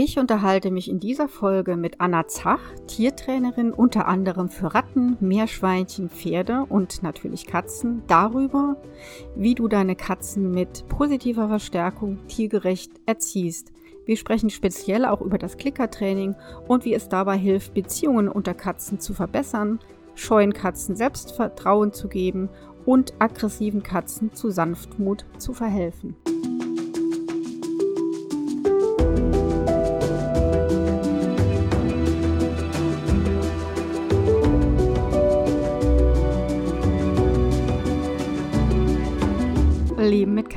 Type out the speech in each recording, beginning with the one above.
Ich unterhalte mich in dieser Folge mit Anna Zach, Tiertrainerin unter anderem für Ratten, Meerschweinchen, Pferde und natürlich Katzen, darüber, wie du deine Katzen mit positiver Verstärkung tiergerecht erziehst. Wir sprechen speziell auch über das Klickertraining und wie es dabei hilft, Beziehungen unter Katzen zu verbessern, scheuen Katzen Selbstvertrauen zu geben und aggressiven Katzen zu Sanftmut zu verhelfen.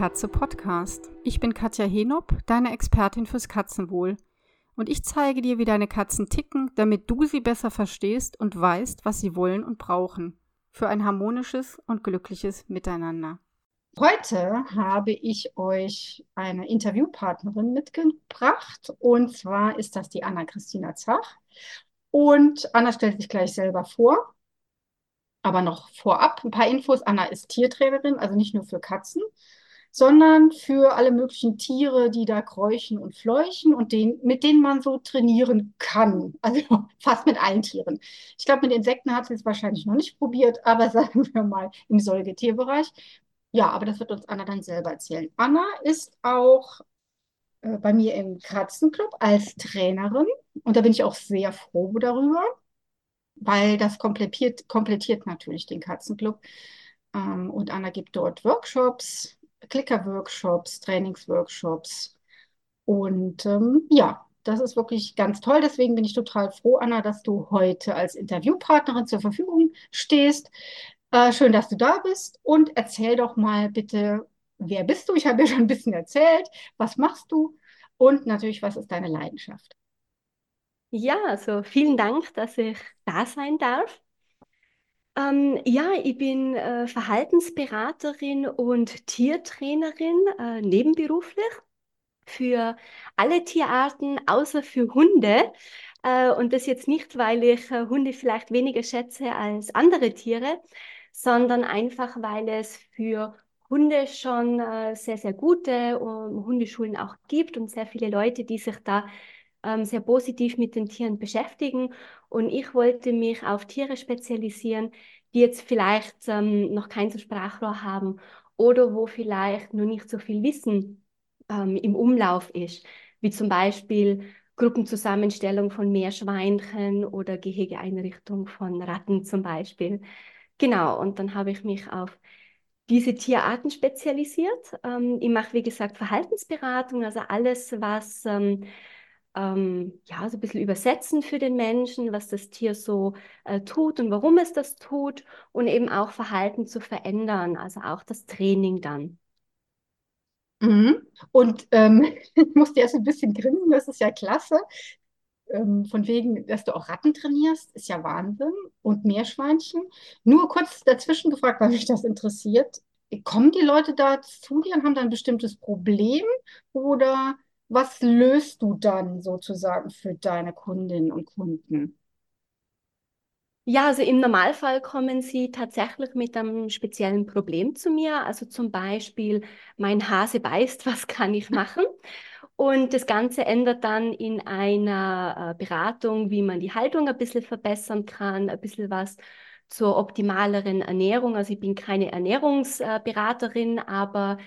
Katze Podcast. Ich bin Katja Henop, deine Expertin fürs Katzenwohl. Und ich zeige dir, wie deine Katzen ticken, damit du sie besser verstehst und weißt, was sie wollen und brauchen. Für ein harmonisches und glückliches Miteinander. Heute habe ich euch eine Interviewpartnerin mitgebracht. Und zwar ist das die Anna-Christina Zach. Und Anna stellt sich gleich selber vor. Aber noch vorab ein paar Infos. Anna ist Tiertrainerin, also nicht nur für Katzen, sondern für alle möglichen Tiere, die da kräuchen und fleuchen und den, mit denen man so trainieren kann. Also fast mit allen Tieren. Ich glaube, mit Insekten hat sie es wahrscheinlich noch nicht probiert, aber sagen wir mal im Säugetierbereich. Ja, aber das wird uns Anna dann selber erzählen. Anna ist auch äh, bei mir im Katzenclub als Trainerin und da bin ich auch sehr froh darüber weil das komplettiert, komplettiert natürlich den Katzenclub. Ähm, und Anna gibt dort Workshops, Clicker-Workshops, Trainingsworkshops. Und ähm, ja, das ist wirklich ganz toll. Deswegen bin ich total froh, Anna, dass du heute als Interviewpartnerin zur Verfügung stehst. Äh, schön, dass du da bist. Und erzähl doch mal bitte, wer bist du? Ich habe ja schon ein bisschen erzählt. Was machst du? Und natürlich, was ist deine Leidenschaft? Ja, also vielen Dank, dass ich da sein darf. Ähm, ja, ich bin äh, Verhaltensberaterin und Tiertrainerin äh, nebenberuflich für alle Tierarten außer für Hunde. Äh, und das jetzt nicht, weil ich äh, Hunde vielleicht weniger schätze als andere Tiere, sondern einfach, weil es für Hunde schon äh, sehr, sehr gute Hundeschulen auch gibt und sehr viele Leute, die sich da ähm, sehr positiv mit den Tieren beschäftigen. Und ich wollte mich auf Tiere spezialisieren, die jetzt vielleicht ähm, noch kein so Sprachrohr haben oder wo vielleicht noch nicht so viel Wissen ähm, im Umlauf ist, wie zum Beispiel Gruppenzusammenstellung von Meerschweinchen oder Gehegeeinrichtung von Ratten zum Beispiel. Genau, und dann habe ich mich auf diese Tierarten spezialisiert. Ähm, ich mache, wie gesagt, Verhaltensberatung, also alles, was ähm, ähm, ja, so ein bisschen übersetzen für den Menschen, was das Tier so äh, tut und warum es das tut und eben auch Verhalten zu verändern, also auch das Training dann. Mhm. Und ähm, ich musste erst ein bisschen grinsen, das ist ja klasse. Ähm, von wegen, dass du auch Ratten trainierst, ist ja Wahnsinn. Und Meerschweinchen. Nur kurz dazwischen gefragt, weil mich das interessiert. Kommen die Leute da zu dir und haben da ein bestimmtes Problem? Oder was löst du dann sozusagen für deine Kundinnen und Kunden? Ja, also im Normalfall kommen sie tatsächlich mit einem speziellen Problem zu mir. Also zum Beispiel, mein Hase beißt, was kann ich machen? Und das Ganze ändert dann in einer äh, Beratung, wie man die Haltung ein bisschen verbessern kann, ein bisschen was zur optimaleren Ernährung. Also ich bin keine Ernährungsberaterin, aber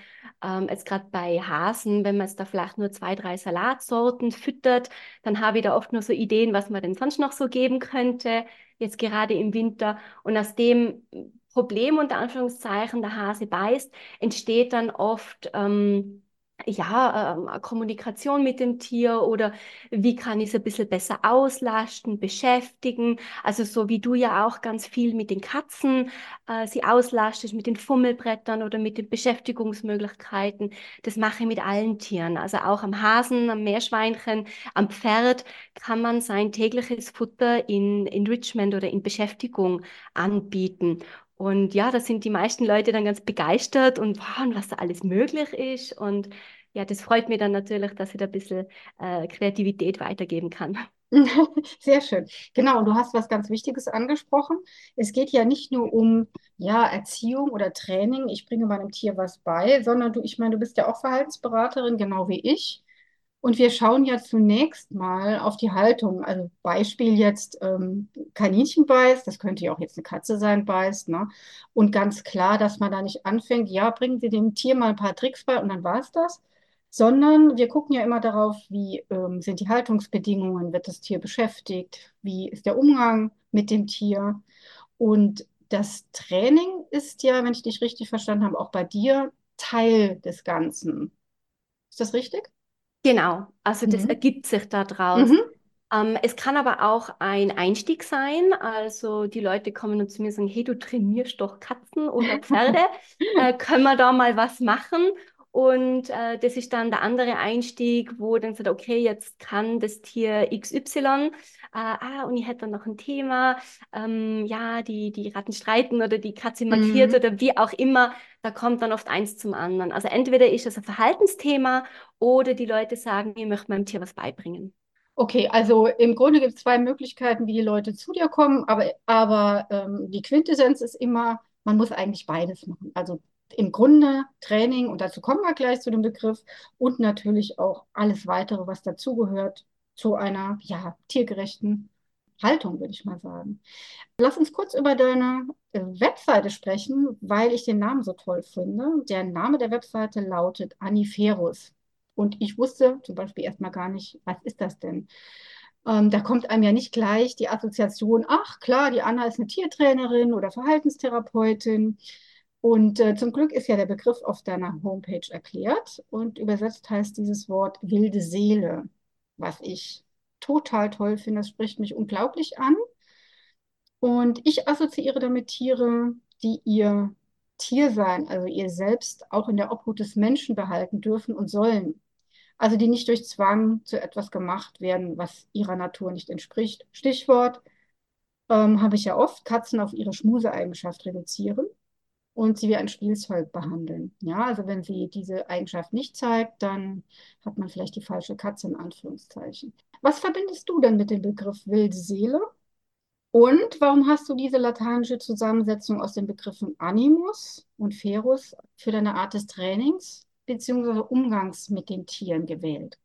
ähm, jetzt gerade bei Hasen, wenn man jetzt da vielleicht nur zwei, drei Salatsorten füttert, dann habe ich da oft nur so Ideen, was man denn sonst noch so geben könnte, jetzt gerade im Winter. Und aus dem Problem unter Anführungszeichen, der Hase beißt, entsteht dann oft ähm, ja, ähm, Kommunikation mit dem Tier oder wie kann ich es ein bisschen besser auslasten, beschäftigen. Also so wie du ja auch ganz viel mit den Katzen äh, sie auslastest, mit den Fummelbrettern oder mit den Beschäftigungsmöglichkeiten. Das mache ich mit allen Tieren. Also auch am Hasen, am Meerschweinchen, am Pferd kann man sein tägliches Futter in Enrichment oder in Beschäftigung anbieten. Und ja, da sind die meisten Leute dann ganz begeistert und wow, was da alles möglich ist. Und ja, das freut mich dann natürlich, dass ich da ein bisschen äh, Kreativität weitergeben kann. Sehr schön. Genau, und du hast was ganz Wichtiges angesprochen. Es geht ja nicht nur um ja, Erziehung oder Training, ich bringe meinem Tier was bei, sondern du, ich meine, du bist ja auch Verhaltensberaterin, genau wie ich. Und wir schauen ja zunächst mal auf die Haltung. Also Beispiel jetzt ähm, Kaninchen beißt, das könnte ja auch jetzt eine Katze sein, beißt. Ne? Und ganz klar, dass man da nicht anfängt, ja, bringen Sie dem Tier mal ein paar Tricks bei und dann war es das. Sondern wir gucken ja immer darauf, wie ähm, sind die Haltungsbedingungen, wird das Tier beschäftigt, wie ist der Umgang mit dem Tier. Und das Training ist ja, wenn ich dich richtig verstanden habe, auch bei dir Teil des Ganzen. Ist das richtig? Genau, also das Mhm. ergibt sich daraus. Mhm. Ähm, es kann aber auch ein Einstieg sein. Also die Leute kommen und zu mir und sagen, hey, du trainierst doch Katzen oder Pferde. Äh, können wir da mal was machen? Und äh, das ist dann der andere Einstieg, wo dann sagt, okay, jetzt kann das Tier XY, äh, ah, und ich hätte dann noch ein Thema, ähm, ja, die, die Ratten streiten oder die Katze markiert Mhm. oder wie auch immer, da kommt dann oft eins zum anderen. Also entweder ist es ein Verhaltensthema oder die Leute sagen, ich möchte meinem Tier was beibringen. Okay, also im Grunde gibt es zwei Möglichkeiten, wie die Leute zu dir kommen, aber, aber ähm, die Quintessenz ist immer, man muss eigentlich beides machen. Also im Grunde Training, und dazu kommen wir gleich zu dem Begriff, und natürlich auch alles weitere, was dazugehört, zu einer ja, tiergerechten Haltung, würde ich mal sagen. Lass uns kurz über deine äh, Webseite sprechen, weil ich den Namen so toll finde. Der Name der Webseite lautet Aniferus. Und ich wusste zum Beispiel erstmal gar nicht, was ist das denn? Ähm, da kommt einem ja nicht gleich die Assoziation, ach klar, die Anna ist eine Tiertrainerin oder Verhaltenstherapeutin. Und äh, zum Glück ist ja der Begriff auf deiner Homepage erklärt und übersetzt heißt dieses Wort wilde Seele, was ich total toll finde. Das spricht mich unglaublich an. Und ich assoziiere damit Tiere, die ihr Tiersein, also ihr Selbst, auch in der Obhut des Menschen behalten dürfen und sollen. Also die nicht durch Zwang zu etwas gemacht werden, was ihrer Natur nicht entspricht. Stichwort ähm, habe ich ja oft, Katzen auf ihre Schmuseeigenschaft reduzieren und sie wie ein Spielzeug behandeln. Ja, also wenn sie diese Eigenschaft nicht zeigt, dann hat man vielleicht die falsche Katze in Anführungszeichen. Was verbindest du denn mit dem Begriff wilde Seele? Und warum hast du diese lateinische Zusammensetzung aus den Begriffen Animus und Ferus für deine Art des Trainings bzw. Umgangs mit den Tieren gewählt?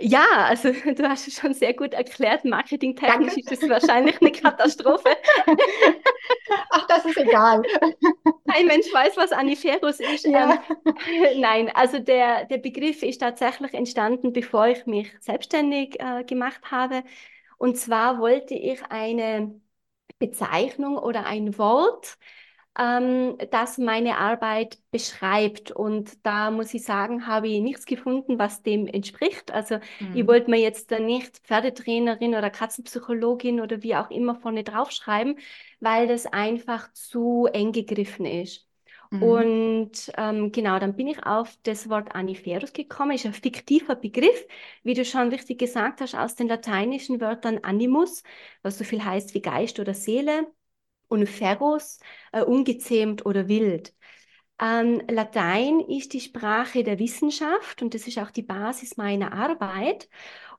Ja, also du hast es schon sehr gut erklärt. Marketingtechnisch Danke. ist es wahrscheinlich eine Katastrophe. Ach, das ist egal. Kein Mensch weiß, was Aniferus ist. Ja. Ähm, nein, also der, der Begriff ist tatsächlich entstanden, bevor ich mich selbstständig äh, gemacht habe. Und zwar wollte ich eine Bezeichnung oder ein Wort, ähm, das meine Arbeit beschreibt. Und da muss ich sagen, habe ich nichts gefunden, was dem entspricht. Also ich Mhm. wollte mir jetzt da nicht Pferdetrainerin oder Katzenpsychologin oder wie auch immer vorne draufschreiben, weil das einfach zu eng gegriffen ist. Mhm. Und ähm, genau, dann bin ich auf das Wort Aniferus gekommen. Ist ein fiktiver Begriff, wie du schon richtig gesagt hast, aus den lateinischen Wörtern animus, was so viel heißt wie Geist oder Seele, und ferus, äh, ungezähmt oder wild. Ähm, Latein ist die Sprache der Wissenschaft und das ist auch die Basis meiner Arbeit.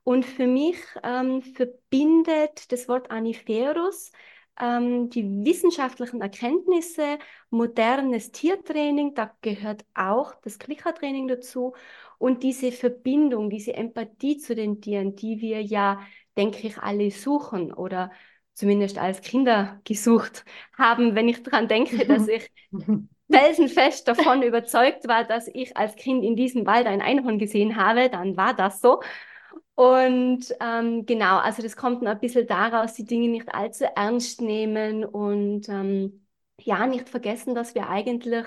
Und für mich ähm, verbindet das Wort Aniferus ähm, die wissenschaftlichen Erkenntnisse, modernes Tiertraining, da gehört auch das Klickertraining dazu und diese Verbindung, diese Empathie zu den Tieren, die wir ja, denke ich, alle suchen oder zumindest als Kinder gesucht haben, wenn ich daran denke, dass ich felsenfest davon überzeugt war, dass ich als Kind in diesem Wald ein Einhorn gesehen habe, dann war das so. Und ähm, genau, also das kommt ein bisschen daraus, die Dinge nicht allzu ernst nehmen und ähm, ja, nicht vergessen, dass wir eigentlich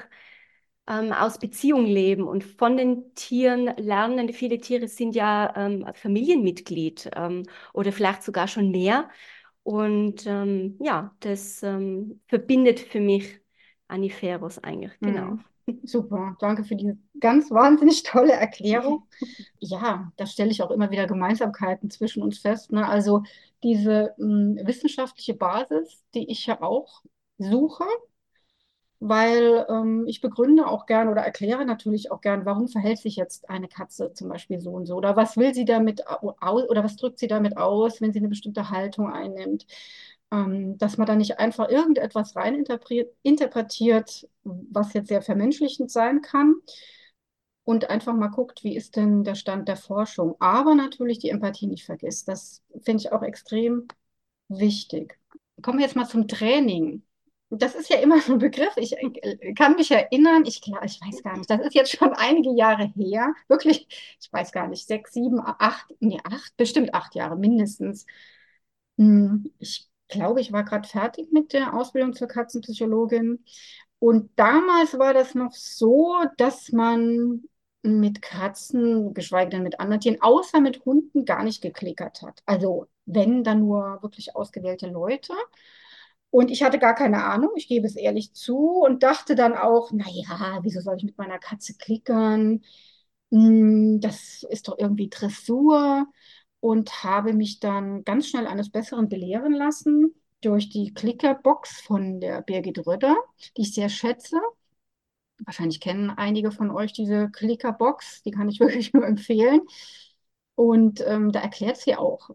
ähm, aus Beziehung leben und von den Tieren lernen. Viele Tiere sind ja ähm, Familienmitglied ähm, oder vielleicht sogar schon mehr. Und ähm, ja, das ähm, verbindet für mich Aniferos eigentlich, genau. Mhm. Super, danke für die ganz wahnsinnig tolle Erklärung. Ja, da stelle ich auch immer wieder Gemeinsamkeiten zwischen uns fest. Ne? Also diese mh, wissenschaftliche Basis, die ich ja auch suche, weil ähm, ich begründe auch gern oder erkläre natürlich auch gern, warum verhält sich jetzt eine Katze zum Beispiel so und so oder was will sie damit aus oder was drückt sie damit aus, wenn sie eine bestimmte Haltung einnimmt. Ähm, dass man da nicht einfach irgendetwas rein interpretiert, interpretiert, was jetzt sehr vermenschlichend sein kann. und einfach mal guckt, wie ist denn der Stand der Forschung. Aber natürlich die Empathie nicht vergisst. Das finde ich auch extrem wichtig. Kommen wir jetzt mal zum Training. Das ist ja immer so ein Begriff. Ich äh, kann mich erinnern, ich, ich weiß gar nicht, das ist jetzt schon einige Jahre her. Wirklich, ich weiß gar nicht, sechs, sieben, acht, nee, acht, bestimmt acht Jahre mindestens. Hm, ich glaube, ich war gerade fertig mit der Ausbildung zur Katzenpsychologin. Und damals war das noch so, dass man mit Katzen, geschweige denn mit anderen Tieren, außer mit Hunden gar nicht geklickert hat. Also wenn, dann nur wirklich ausgewählte Leute. Und ich hatte gar keine Ahnung, ich gebe es ehrlich zu und dachte dann auch, naja, wieso soll ich mit meiner Katze klickern? Hm, das ist doch irgendwie Dressur und habe mich dann ganz schnell eines Besseren belehren lassen durch die Klickerbox von der Birgit Röder, die ich sehr schätze. Wahrscheinlich kennen einige von euch diese Klickerbox, die kann ich wirklich nur empfehlen. Und ähm, da erklärt sie auch,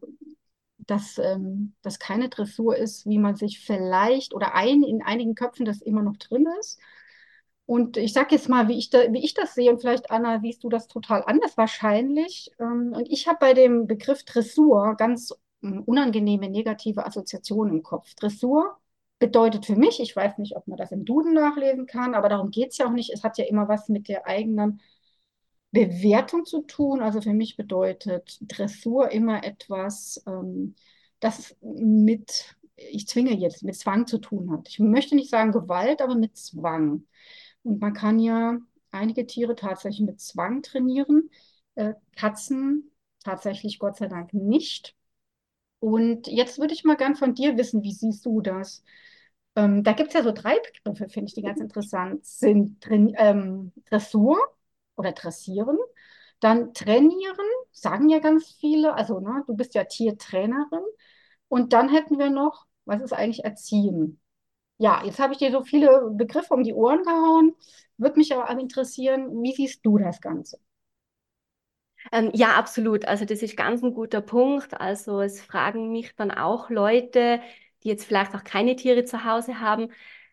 dass ähm, das keine Dressur ist, wie man sich vielleicht oder ein, in einigen Köpfen das immer noch drin ist. Und ich sage jetzt mal, wie ich, da, wie ich das sehe, und vielleicht, Anna, siehst du das total anders wahrscheinlich. Ähm, und ich habe bei dem Begriff Dressur ganz ähm, unangenehme negative Assoziationen im Kopf. Dressur bedeutet für mich, ich weiß nicht, ob man das im Duden nachlesen kann, aber darum geht es ja auch nicht. Es hat ja immer was mit der eigenen Bewertung zu tun. Also für mich bedeutet Dressur immer etwas, ähm, das mit, ich zwinge jetzt, mit Zwang zu tun hat. Ich möchte nicht sagen Gewalt, aber mit Zwang. Und man kann ja einige Tiere tatsächlich mit Zwang trainieren, äh, Katzen tatsächlich Gott sei Dank nicht. Und jetzt würde ich mal gern von dir wissen, wie siehst du das? Ähm, da gibt es ja so drei Begriffe, finde ich, die ganz interessant sind. Drin, ähm, Dressur oder Dressieren, dann Trainieren, sagen ja ganz viele, also ne, du bist ja Tiertrainerin. Und dann hätten wir noch, was ist eigentlich Erziehen? Ja, jetzt habe ich dir so viele Begriffe um die Ohren gehauen. Würde mich aber interessieren, wie siehst du das Ganze? Ähm, ja, absolut. Also das ist ganz ein guter Punkt. Also es fragen mich dann auch Leute, die jetzt vielleicht auch keine Tiere zu Hause haben,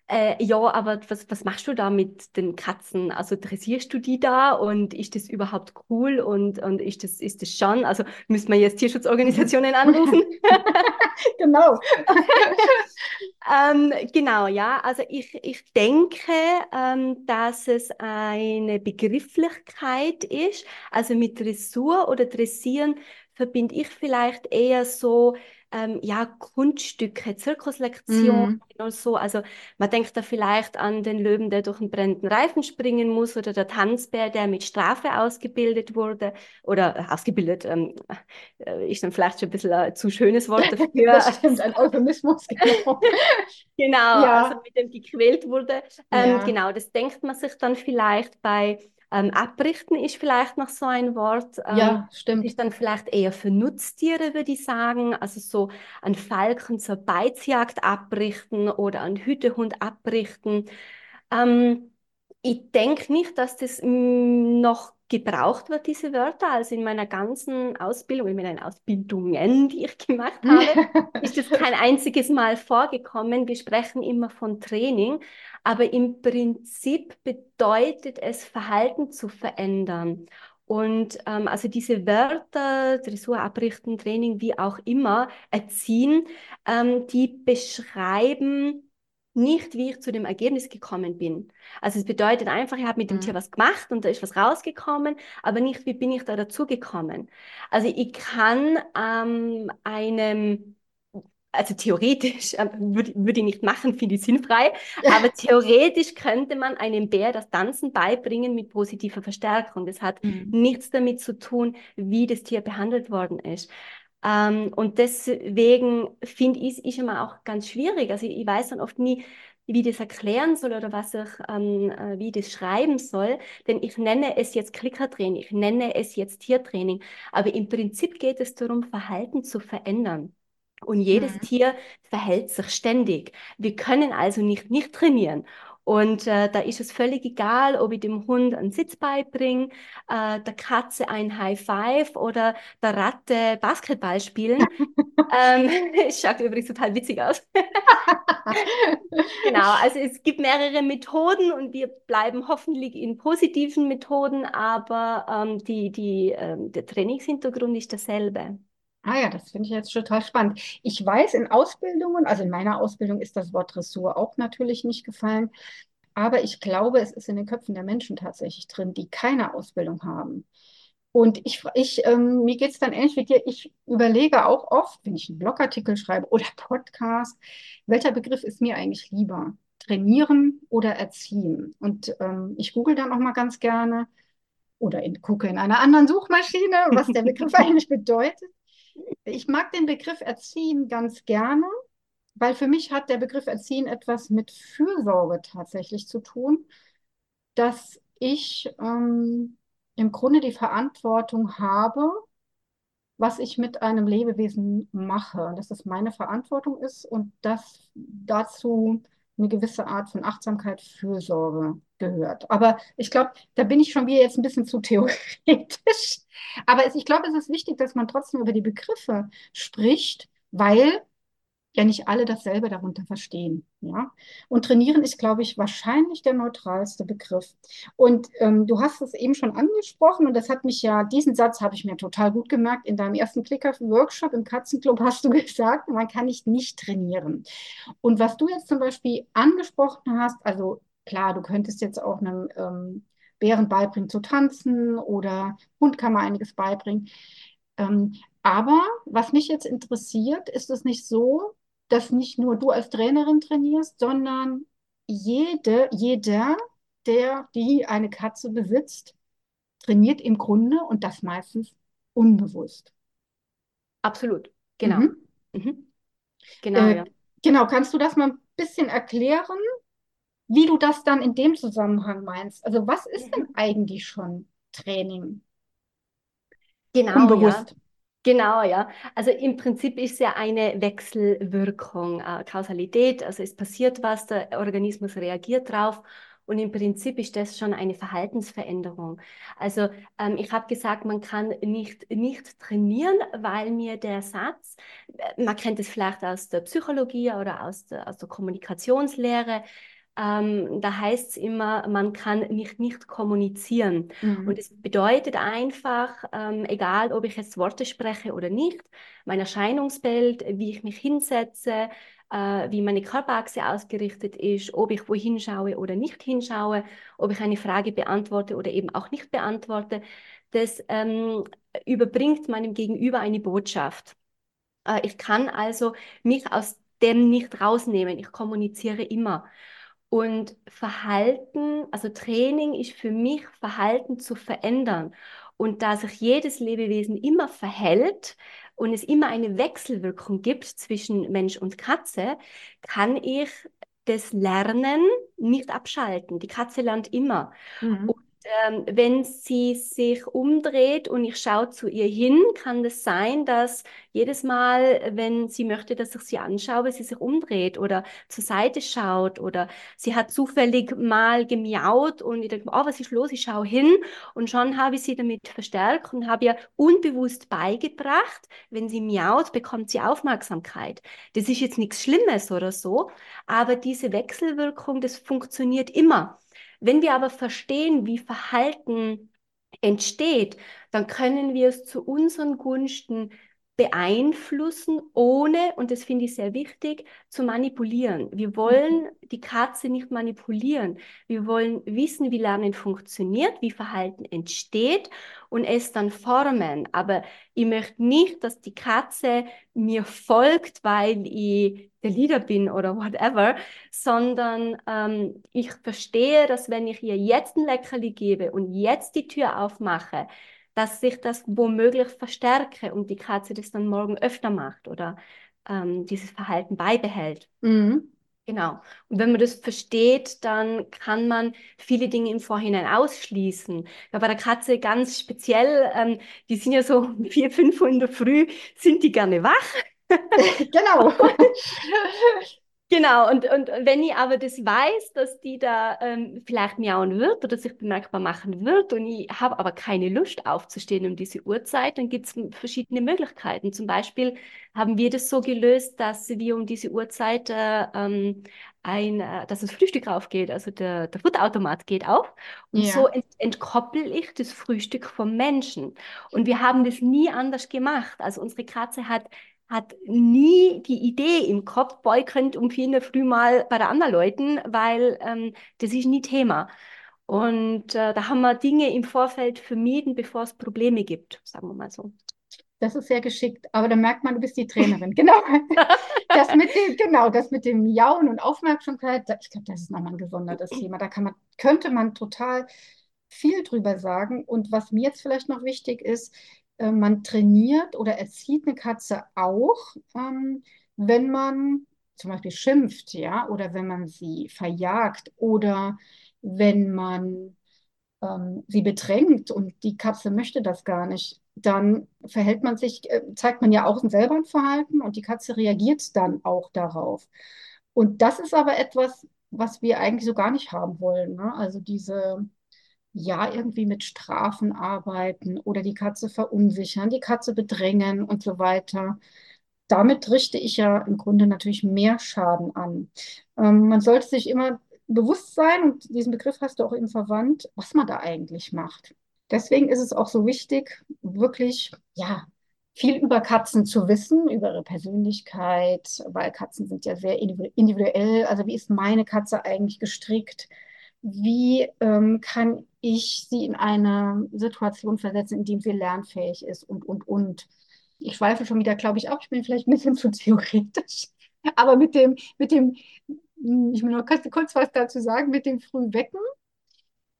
äh, ja, aber was, was machst du da mit den Katzen? Also dressierst du die da und ist das überhaupt cool und, und ist, das, ist das schon? Also müssen wir jetzt Tierschutzorganisationen anrufen? genau. ähm, genau, ja. Also ich, ich denke, ähm, dass es eine Begrifflichkeit ist. Also mit Dressur oder Dressieren verbinde ich vielleicht eher so ähm, ja, Kunststücke, Zirkuslektionen mm. oder so. Also man denkt da vielleicht an den Löwen, der durch einen brennenden Reifen springen muss oder der Tanzbär, der mit Strafe ausgebildet wurde oder äh, ausgebildet ähm, äh, ist dann vielleicht schon ein bisschen ein zu schönes Wort dafür. das stimmt, ein Euphemismus, genau. genau, ja. also mit dem gequält wurde. Ähm, ja. Genau, das denkt man sich dann vielleicht bei ähm, abrichten ist vielleicht noch so ein Wort. Ähm, ja, stimmt. Ist dann vielleicht eher für Nutztiere, würde ich sagen. Also so ein Falken zur Beizjagd abrichten oder ein Hütehund abrichten. Ähm, ich denke nicht, dass das mm, noch gebraucht wird, diese Wörter. Also in meiner ganzen Ausbildung, in meinen Ausbildungen, die ich gemacht habe, ist das kein einziges Mal vorgekommen. Wir sprechen immer von Training, aber im Prinzip bedeutet es, Verhalten zu verändern. Und ähm, also diese Wörter, Dressur, Abrichten, Training, wie auch immer, erziehen, ähm, die beschreiben nicht, wie ich zu dem Ergebnis gekommen bin. Also es bedeutet einfach, ich habe mit dem mhm. Tier was gemacht und da ist was rausgekommen, aber nicht, wie bin ich da dazu gekommen. Also ich kann ähm, einem also theoretisch äh, würde würd ich nicht machen, finde ich sinnfrei, aber theoretisch könnte man einem Bär das Tanzen beibringen mit positiver Verstärkung. Das hat mhm. nichts damit zu tun, wie das Tier behandelt worden ist. Ähm, und deswegen finde ich es immer auch ganz schwierig. Also ich, ich weiß dann oft nie, wie ich das erklären soll oder was ich, ähm, äh, wie ich das schreiben soll. Denn ich nenne es jetzt Klickertraining, ich nenne es jetzt Tiertraining. Aber im Prinzip geht es darum, Verhalten zu verändern. Und jedes mhm. Tier verhält sich ständig. Wir können also nicht nicht trainieren. Und äh, da ist es völlig egal, ob ich dem Hund einen Sitz beibringe, äh, der Katze ein High Five oder der Ratte Basketball spielen. ähm, es schaut übrigens total witzig aus. genau, also es gibt mehrere Methoden und wir bleiben hoffentlich in positiven Methoden, aber ähm, die, die, ähm, der Trainingshintergrund ist derselbe. Ah ja, das finde ich jetzt total spannend. Ich weiß, in Ausbildungen, also in meiner Ausbildung ist das Wort Dressur auch natürlich nicht gefallen, aber ich glaube, es ist in den Köpfen der Menschen tatsächlich drin, die keine Ausbildung haben. Und ich, ich ähm, mir geht es dann ähnlich wie dir. Ich überlege auch oft, wenn ich einen Blogartikel schreibe oder Podcast, welcher Begriff ist mir eigentlich lieber? Trainieren oder erziehen? Und ähm, ich google dann auch mal ganz gerne oder in, gucke in einer anderen Suchmaschine, was der Begriff eigentlich bedeutet. Ich mag den Begriff Erziehen ganz gerne, weil für mich hat der Begriff Erziehen etwas mit Fürsorge tatsächlich zu tun, dass ich ähm, im Grunde die Verantwortung habe, was ich mit einem Lebewesen mache, dass das meine Verantwortung ist und dass dazu eine gewisse Art von Achtsamkeit, Fürsorge gehört. Aber ich glaube, da bin ich schon wieder jetzt ein bisschen zu theoretisch. Aber es, ich glaube, es ist wichtig, dass man trotzdem über die Begriffe spricht, weil ja nicht alle dasselbe darunter verstehen. Ja? Und trainieren ist, glaube ich, wahrscheinlich der neutralste Begriff. Und ähm, du hast es eben schon angesprochen und das hat mich ja, diesen Satz habe ich mir total gut gemerkt. In deinem ersten Clicker-Workshop im Katzenclub hast du gesagt, man kann nicht nicht trainieren. Und was du jetzt zum Beispiel angesprochen hast, also klar, du könntest jetzt auch einem ähm, Bären beibringen zu tanzen oder Hund kann man einiges beibringen. Ähm, aber was mich jetzt interessiert, ist es nicht so, dass nicht nur du als Trainerin trainierst, sondern jede, jeder, der, die eine Katze besitzt, trainiert im Grunde und das meistens unbewusst. Absolut, genau. Mhm. Mhm. Genau, äh, ja. Genau, kannst du das mal ein bisschen erklären, wie du das dann in dem Zusammenhang meinst? Also was ist denn mhm. eigentlich schon Training? Genau, Unbewusst. Ja. Genau, ja. Also im Prinzip ist ja eine Wechselwirkung, äh, Kausalität. Also es passiert was, der Organismus reagiert drauf. Und im Prinzip ist das schon eine Verhaltensveränderung. Also ähm, ich habe gesagt, man kann nicht, nicht trainieren, weil mir der Satz, äh, man kennt es vielleicht aus der Psychologie oder aus der, aus der Kommunikationslehre, ähm, da heißt es immer, man kann nicht nicht kommunizieren. Mhm. Und es bedeutet einfach, ähm, egal ob ich jetzt Worte spreche oder nicht, mein Erscheinungsbild, wie ich mich hinsetze, äh, wie meine Körperachse ausgerichtet ist, ob ich wohin schaue oder nicht hinschaue, ob ich eine Frage beantworte oder eben auch nicht beantworte, das ähm, überbringt meinem Gegenüber eine Botschaft. Äh, ich kann also mich aus dem nicht rausnehmen. Ich kommuniziere immer. Und Verhalten, also Training ist für mich Verhalten zu verändern. Und da sich jedes Lebewesen immer verhält und es immer eine Wechselwirkung gibt zwischen Mensch und Katze, kann ich das Lernen nicht abschalten. Die Katze lernt immer. Mhm. Und ähm, wenn sie sich umdreht und ich schaue zu ihr hin, kann es das sein, dass jedes Mal, wenn sie möchte, dass ich sie anschaue, sie sich umdreht oder zur Seite schaut oder sie hat zufällig mal gemiaut und ich denke, oh, was ist los? Ich schaue hin und schon habe ich sie damit verstärkt und habe ihr unbewusst beigebracht, wenn sie miaut, bekommt sie Aufmerksamkeit. Das ist jetzt nichts Schlimmes oder so, aber diese Wechselwirkung, das funktioniert immer. Wenn wir aber verstehen, wie Verhalten entsteht, dann können wir es zu unseren Gunsten beeinflussen, ohne, und das finde ich sehr wichtig, zu manipulieren. Wir wollen die Katze nicht manipulieren. Wir wollen wissen, wie Lernen funktioniert, wie Verhalten entsteht und es dann formen. Aber ich möchte nicht, dass die Katze mir folgt, weil ich der Leader bin oder whatever, sondern ähm, ich verstehe, dass wenn ich ihr jetzt ein Leckerli gebe und jetzt die Tür aufmache, dass sich das womöglich verstärke und die Katze das dann morgen öfter macht oder ähm, dieses Verhalten beibehält. Mhm. Genau. Und wenn man das versteht, dann kann man viele Dinge im Vorhinein ausschließen. Ja, bei der Katze ganz speziell, ähm, die sind ja so vier, fünf Uhr in der Früh, sind die gerne wach. genau. Genau, und, und wenn ich aber das weiß, dass die da ähm, vielleicht miauen wird oder sich bemerkbar machen wird und ich habe aber keine Lust aufzustehen um diese Uhrzeit, dann gibt es verschiedene Möglichkeiten. Zum Beispiel haben wir das so gelöst, dass wir um diese Uhrzeit äh, ähm, ein, äh, dass das Frühstück aufgeht, also der, der Futterautomat geht auf und Ja. so ent, entkoppel ich das Frühstück vom Menschen. Und wir haben das nie anders gemacht. Also unsere Katze hat hat nie die Idee im Kopf, boah, ich könnte um vier in der Früh mal bei der anderen Leuten, weil ähm, das ist nie Thema. Und äh, da haben wir Dinge im Vorfeld vermieden, bevor es Probleme gibt, sagen wir mal so. Das ist sehr geschickt, aber da merkt man, du bist die Trainerin. Genau. Das mit dem, genau, das mit dem Miauen und Aufmerksamkeit, ich glaube, das ist nochmal ein gesondertes Thema. Da man, könnte man total viel drüber sagen. Und was mir jetzt vielleicht noch wichtig ist, äh, man trainiert oder erzieht eine Katze auch, ähm, wenn man zum Beispiel schimpft, ja, oder wenn man sie verjagt oder wenn man ähm, sie bedrängt und die Katze möchte das gar nicht, dann verhält man sich, äh, zeigt man ja auch selber ein Verhalten und die Katze reagiert dann auch darauf. Und das ist aber etwas, was wir eigentlich so gar nicht haben wollen, ne? Also diese, ja, irgendwie mit Strafen arbeiten oder die Katze verunsichern, die Katze bedrängen und so weiter. Damit richte ich ja im Grunde natürlich mehr Schaden an. Ähm, man sollte sich immer bewusst sein, und diesen Begriff hast du auch eben verwandt, was man da eigentlich macht. Deswegen ist es auch so wichtig, wirklich, ja, viel über Katzen zu wissen, über ihre Persönlichkeit, weil Katzen sind ja sehr individu- individuell. Also wie ist meine Katze eigentlich gestrickt? Wie ähm, kann ich sie in eine Situation versetzen, in der sie lernfähig ist und, und, und. Ich schweife schon wieder, glaube ich, ab. Ich bin vielleicht ein bisschen zu theoretisch. Aber mit dem, mit dem, ich will noch kurz, kurz was dazu sagen, mit dem Frühwecken.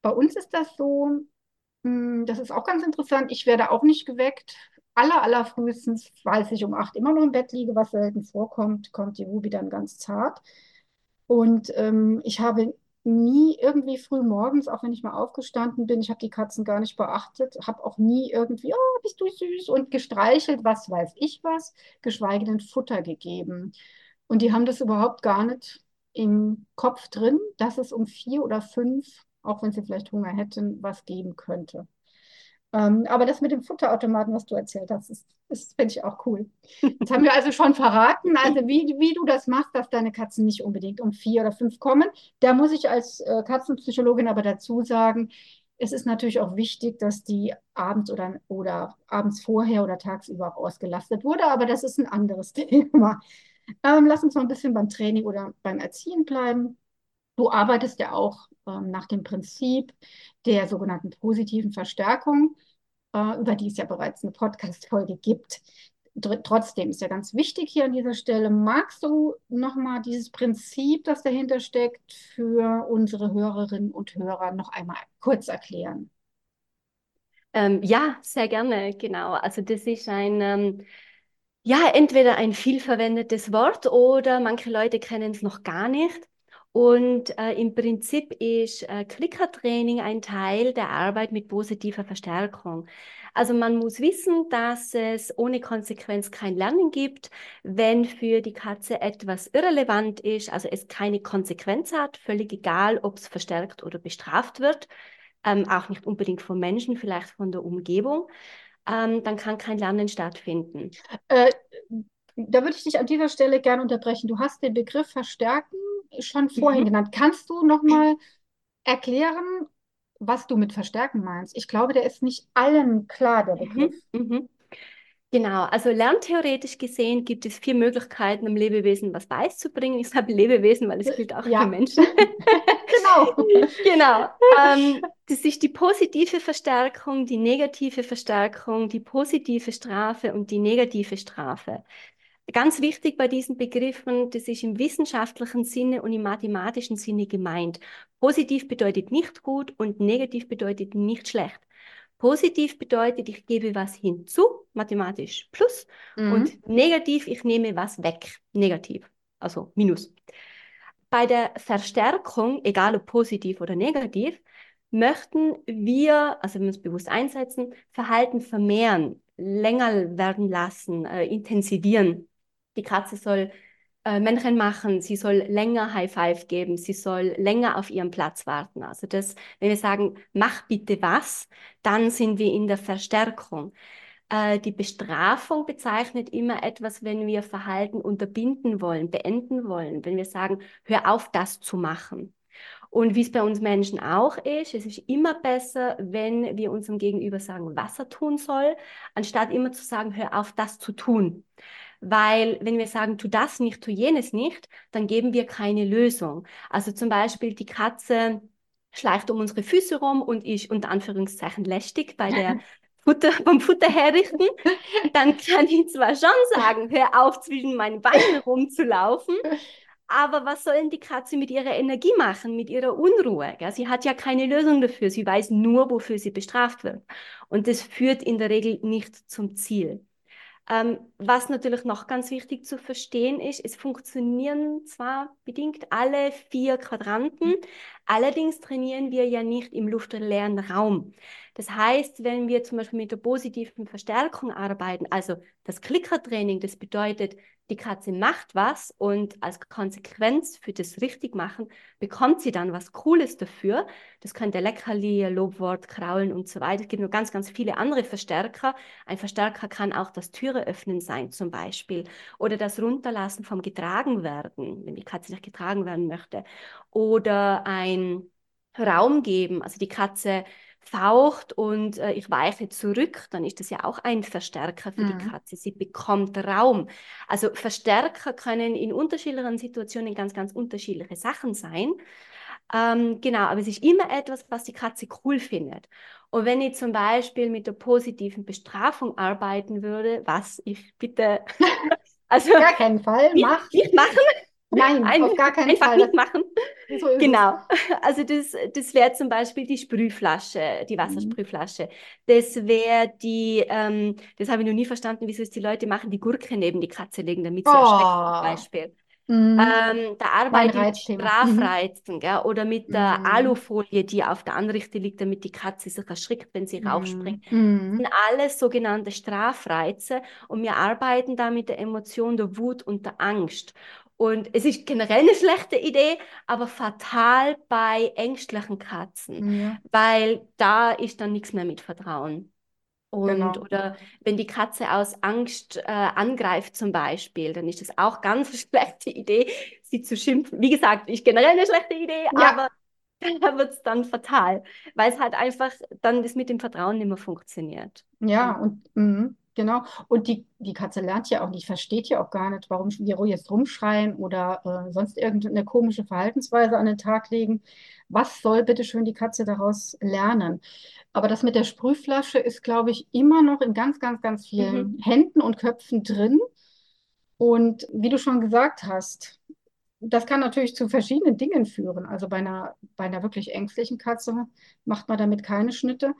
Bei uns ist das so, mh, das ist auch ganz interessant. Ich werde auch nicht geweckt. Aller, aller frühestens, falls ich um acht immer noch im Bett liege, was selten vorkommt, kommt die Ruby dann ganz zart. Und ähm, ich habe nie irgendwie früh morgens, auch wenn ich mal aufgestanden bin, ich habe die Katzen gar nicht beachtet, habe auch nie irgendwie, oh, bist du süß und gestreichelt, was weiß ich was, geschweige denn Futter gegeben. Und die haben das überhaupt gar nicht im Kopf drin, dass es um vier oder fünf, auch wenn sie vielleicht Hunger hätten, was geben könnte. Ähm, aber das mit dem Futterautomaten, was du erzählt hast, ist, ist finde ich auch cool. Jetzt haben wir also schon verraten, also wie, wie du das machst, dass deine Katzen nicht unbedingt um vier oder fünf kommen. Da muss ich als äh, Katzenpsychologin aber dazu sagen, es ist natürlich auch wichtig, dass die abends oder, oder abends vorher oder tagsüber auch ausgelastet wurde, aber das ist ein anderes Thema. Ähm, lass uns mal ein bisschen beim Training oder beim Erziehen bleiben. Du arbeitest ja auch ähm, nach dem Prinzip der sogenannten positiven Verstärkung, äh, über die es ja bereits eine Podcast-Folge gibt. Dr trotzdem ist ja ganz wichtig hier an dieser Stelle, magst du nochmal dieses Prinzip, das dahinter steckt, für unsere Hörerinnen und Hörer noch einmal kurz erklären? Ähm, ja, sehr gerne, genau. Also das ist ein, ähm, ja, entweder ein vielverwendetes Wort oder manche Leute kennen es noch gar nicht. Und äh, im Prinzip ist äh, Klickertraining ein Teil der Arbeit mit positiver Verstärkung. Also man muss wissen, dass es ohne Konsequenz kein Lernen gibt, wenn für die Katze etwas irrelevant ist, also es keine Konsequenz hat, völlig egal, ob es verstärkt oder bestraft wird, ähm, auch nicht unbedingt vom Menschen, vielleicht von der Umgebung, ähm, dann kann kein Lernen stattfinden. Äh, da würde ich dich an dieser Stelle gerne unterbrechen. Du hast den Begriff verstärken schon vorhin Mhm. genannt. Kannst du noch mal erklären, was du mit verstärken meinst? Ich glaube, der ist nicht allen klar, der Begriff. Mhm. Mhm. Genau, also lerntheoretisch gesehen gibt es vier Möglichkeiten, einem Lebewesen was beizubringen. Ich sage Lebewesen, weil es gilt auch Ja. für Menschen. Genau. Genau. Ähm, das ist die positive Verstärkung, die negative Verstärkung, die positive Strafe und die negative Strafe. Ganz wichtig bei diesen Begriffen, das ist im wissenschaftlichen Sinne und im mathematischen Sinne gemeint. Positiv bedeutet nicht gut und negativ bedeutet nicht schlecht. Positiv bedeutet, ich gebe was hinzu, mathematisch plus, Mhm. und negativ, ich nehme was weg, negativ, also minus. Bei der Verstärkung, egal ob positiv oder negativ, möchten wir, also wenn wir es bewusst einsetzen, Verhalten vermehren, länger werden lassen, äh, intensivieren. Die Katze soll äh, Männchen machen, sie soll länger High Five geben, sie soll länger auf ihren Platz warten. Also das, wenn wir sagen, mach bitte was, dann sind wir in der Verstärkung. Äh, die Bestrafung bezeichnet immer etwas, wenn wir Verhalten unterbinden wollen, beenden wollen, wenn wir sagen, hör auf, das zu machen. Und wie es bei uns Menschen auch ist, es ist immer besser, wenn wir unserem Gegenüber sagen, was er tun soll, anstatt immer zu sagen, hör auf, das zu tun. Weil wenn wir sagen, tu das nicht, tu jenes nicht, dann geben wir keine Lösung. Also zum Beispiel die Katze schleicht um unsere Füße rum und ist unter Anführungszeichen lästig bei der Futter, vom Futter herrichten, dann kann ich zwar schon sagen, hör auf, zwischen meinen Beinen rumzulaufen, aber was soll denn die Katze mit ihrer Energie machen, mit ihrer Unruhe? Gell? Sie hat ja keine Lösung dafür. Sie weiß nur, wofür sie bestraft wird. Und das führt in der Regel nicht zum Ziel. Ähm, was natürlich noch ganz wichtig zu verstehen ist, es funktionieren zwar bedingt alle vier Quadranten, mhm. allerdings trainieren wir ja nicht im luftleeren Raum. Das heißt, wenn wir zum Beispiel mit der positiven Verstärkung arbeiten, also das Klickertraining, das bedeutet, die Katze macht was und als Konsequenz für das Richtigmachen bekommt sie dann was Cooles dafür. Das könnte Leckerli, Lobwort, Kraulen und so weiter. Es gibt noch ganz, ganz viele andere Verstärker. Ein Verstärker kann auch das Türe öffnen sein zum Beispiel oder das Runterlassen vom getragen werden, wenn die Katze nicht getragen werden möchte. Oder ein Raum geben, also die Katze faucht und äh, ich weiche zurück, dann ist das ja auch ein Verstärker für mhm. die Katze. Sie bekommt Raum. Also Verstärker können in unterschiedlichen Situationen ganz, ganz unterschiedliche Sachen sein. Ähm, genau, aber es ist immer etwas, was die Katze cool findet. Und wenn ich zum Beispiel mit der positiven Bestrafung arbeiten würde, was ich bitte, also gar keinen Fall, mach. Nicht machen. Nein, Ein, auf gar keinen einfach Fall. nicht machen. So genau. Also das, das wäre zum Beispiel die Sprühflasche, die mhm. Wassersprühflasche. Das wäre die, ähm, das habe ich noch nie verstanden, wieso es die Leute machen, die Gurke neben die Katze legen, damit sie oh. erschreckt zum Beispiel. Mhm. Ähm, da arbeite ich mit Strafreizen mhm. oder mit der mhm. Alufolie, die auf der Anrichte liegt, damit die Katze sich erschrickt, wenn sie mhm. raufspringt. Mhm. Das sind alles sogenannte Strafreize und wir arbeiten da mit der Emotion der Wut und der Angst. Und es ist generell eine schlechte Idee, aber fatal bei ängstlichen Katzen, ja. weil da ist dann nichts mehr mit Vertrauen. Und, genau. Oder wenn die Katze aus Angst äh, angreift zum Beispiel, dann ist es auch ganz eine schlechte Idee, sie zu schimpfen. Wie gesagt, ist generell eine schlechte Idee, ja. aber da wird es dann fatal, weil es halt einfach dann das mit dem Vertrauen nicht mehr funktioniert. Ja, und mh, Genau. Und die, die Katze lernt ja auch nicht, versteht ja auch gar nicht, warum wir jetzt rumschreien oder äh, sonst irgendeine komische Verhaltensweise an den Tag legen. Was soll bitte schön die Katze daraus lernen? Aber das mit der Sprühflasche ist, glaube ich, immer noch in ganz, ganz, ganz vielen mhm. Händen und Köpfen drin. Und wie du schon gesagt hast, das kann natürlich zu verschiedenen Dingen führen. Also bei einer, bei einer wirklich ängstlichen Katze macht man damit keine Schnitte.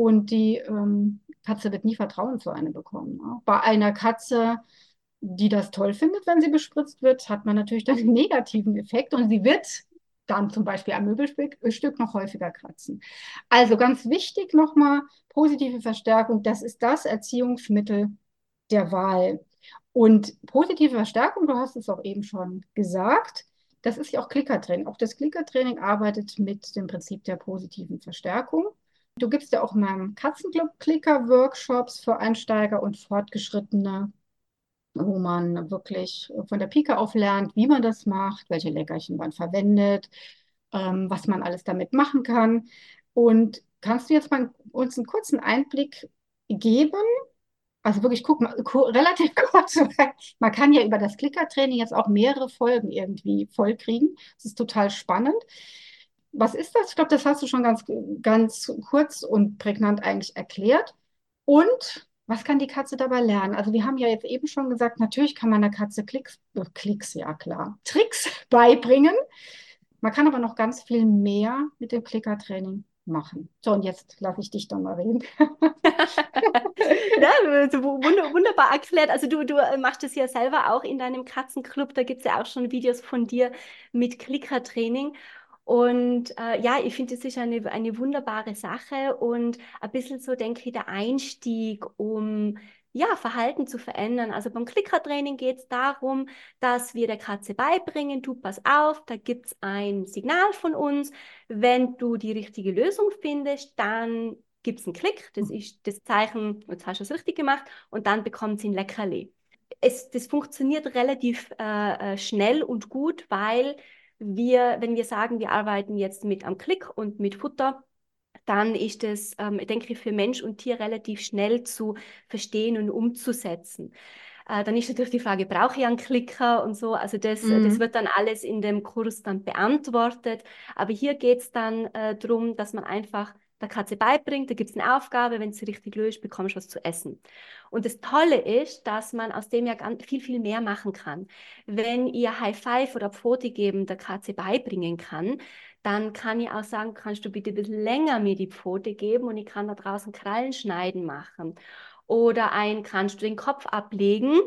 Und die ähm, Katze wird nie Vertrauen zu einem bekommen. Ne? Bei einer Katze, die das toll findet, wenn sie bespritzt wird, hat man natürlich dann einen negativen Effekt und sie wird dann zum Beispiel am Möbelstück äh, noch häufiger kratzen. Also ganz wichtig nochmal, positive Verstärkung, das ist das Erziehungsmittel der Wahl. Und positive Verstärkung, du hast es auch eben schon gesagt, das ist ja auch Klickertraining. Auch das Klickertraining arbeitet mit dem Prinzip der positiven Verstärkung. Du gibst ja auch in meinem Katzenclub Clicker-Workshops für Einsteiger und Fortgeschrittene, wo man wirklich von der Pike auf lernt, wie man das macht, welche Leckerchen man verwendet, ähm, was man alles damit machen kann. Und kannst du jetzt mal uns einen kurzen Einblick geben? Also wirklich, guck mal, relativ kurz. Man kann ja über das Klickertraining jetzt auch mehrere Folgen irgendwie vollkriegen. Das ist total spannend. Was ist das? Ich glaube, das hast du schon ganz, ganz kurz und prägnant eigentlich erklärt. Und was kann die Katze dabei lernen? Also wir haben ja jetzt eben schon gesagt, natürlich kann man der Katze Klicks, äh, Klicks, ja klar, Tricks beibringen. Man kann aber noch ganz viel mehr mit dem Klickertraining machen. So, und jetzt lasse ich dich doch mal reden. ja, wunderbar erklärt. Also du, du machst es ja selber auch in deinem Katzenclub. Da gibt es ja auch schon Videos von dir mit Klickertraining. Und äh, ja, ich finde, es ist eine, eine wunderbare Sache und ein bisschen so, denke ich, der Einstieg, um ja, Verhalten zu verändern. Also beim Klickertraining geht es darum, dass wir der Katze beibringen, du pass auf, da gibt es ein Signal von uns. Wenn du die richtige Lösung findest, dann gibt es einen Klick, das ist das Zeichen, jetzt hast du es richtig gemacht, und dann bekommt sie ein Leckerli. Es, das funktioniert relativ äh, äh, schnell und gut, weil wir, wenn wir sagen, wir arbeiten jetzt mit am Klick und mit Futter, dann ist es, ähm, denke ich, für Mensch und Tier relativ schnell zu verstehen und umzusetzen. Äh, dann ist natürlich die Frage, brauche ich einen Klicker und so. Also das, mhm. das wird dann alles in dem Kurs dann beantwortet. Aber hier geht es dann äh, darum, dass man einfach der Katze beibringt, da gibt es eine Aufgabe, wenn sie richtig löst, bekommst du was zu essen. Und das Tolle ist, dass man aus dem ja viel, viel mehr machen kann. Wenn ihr High Five oder Pfote geben der Katze beibringen kann, dann kann ich auch sagen, kannst du bitte ein bisschen länger mir die Pfote geben und ich kann da draußen Krallen schneiden machen. Oder ein, kannst du den Kopf ablegen,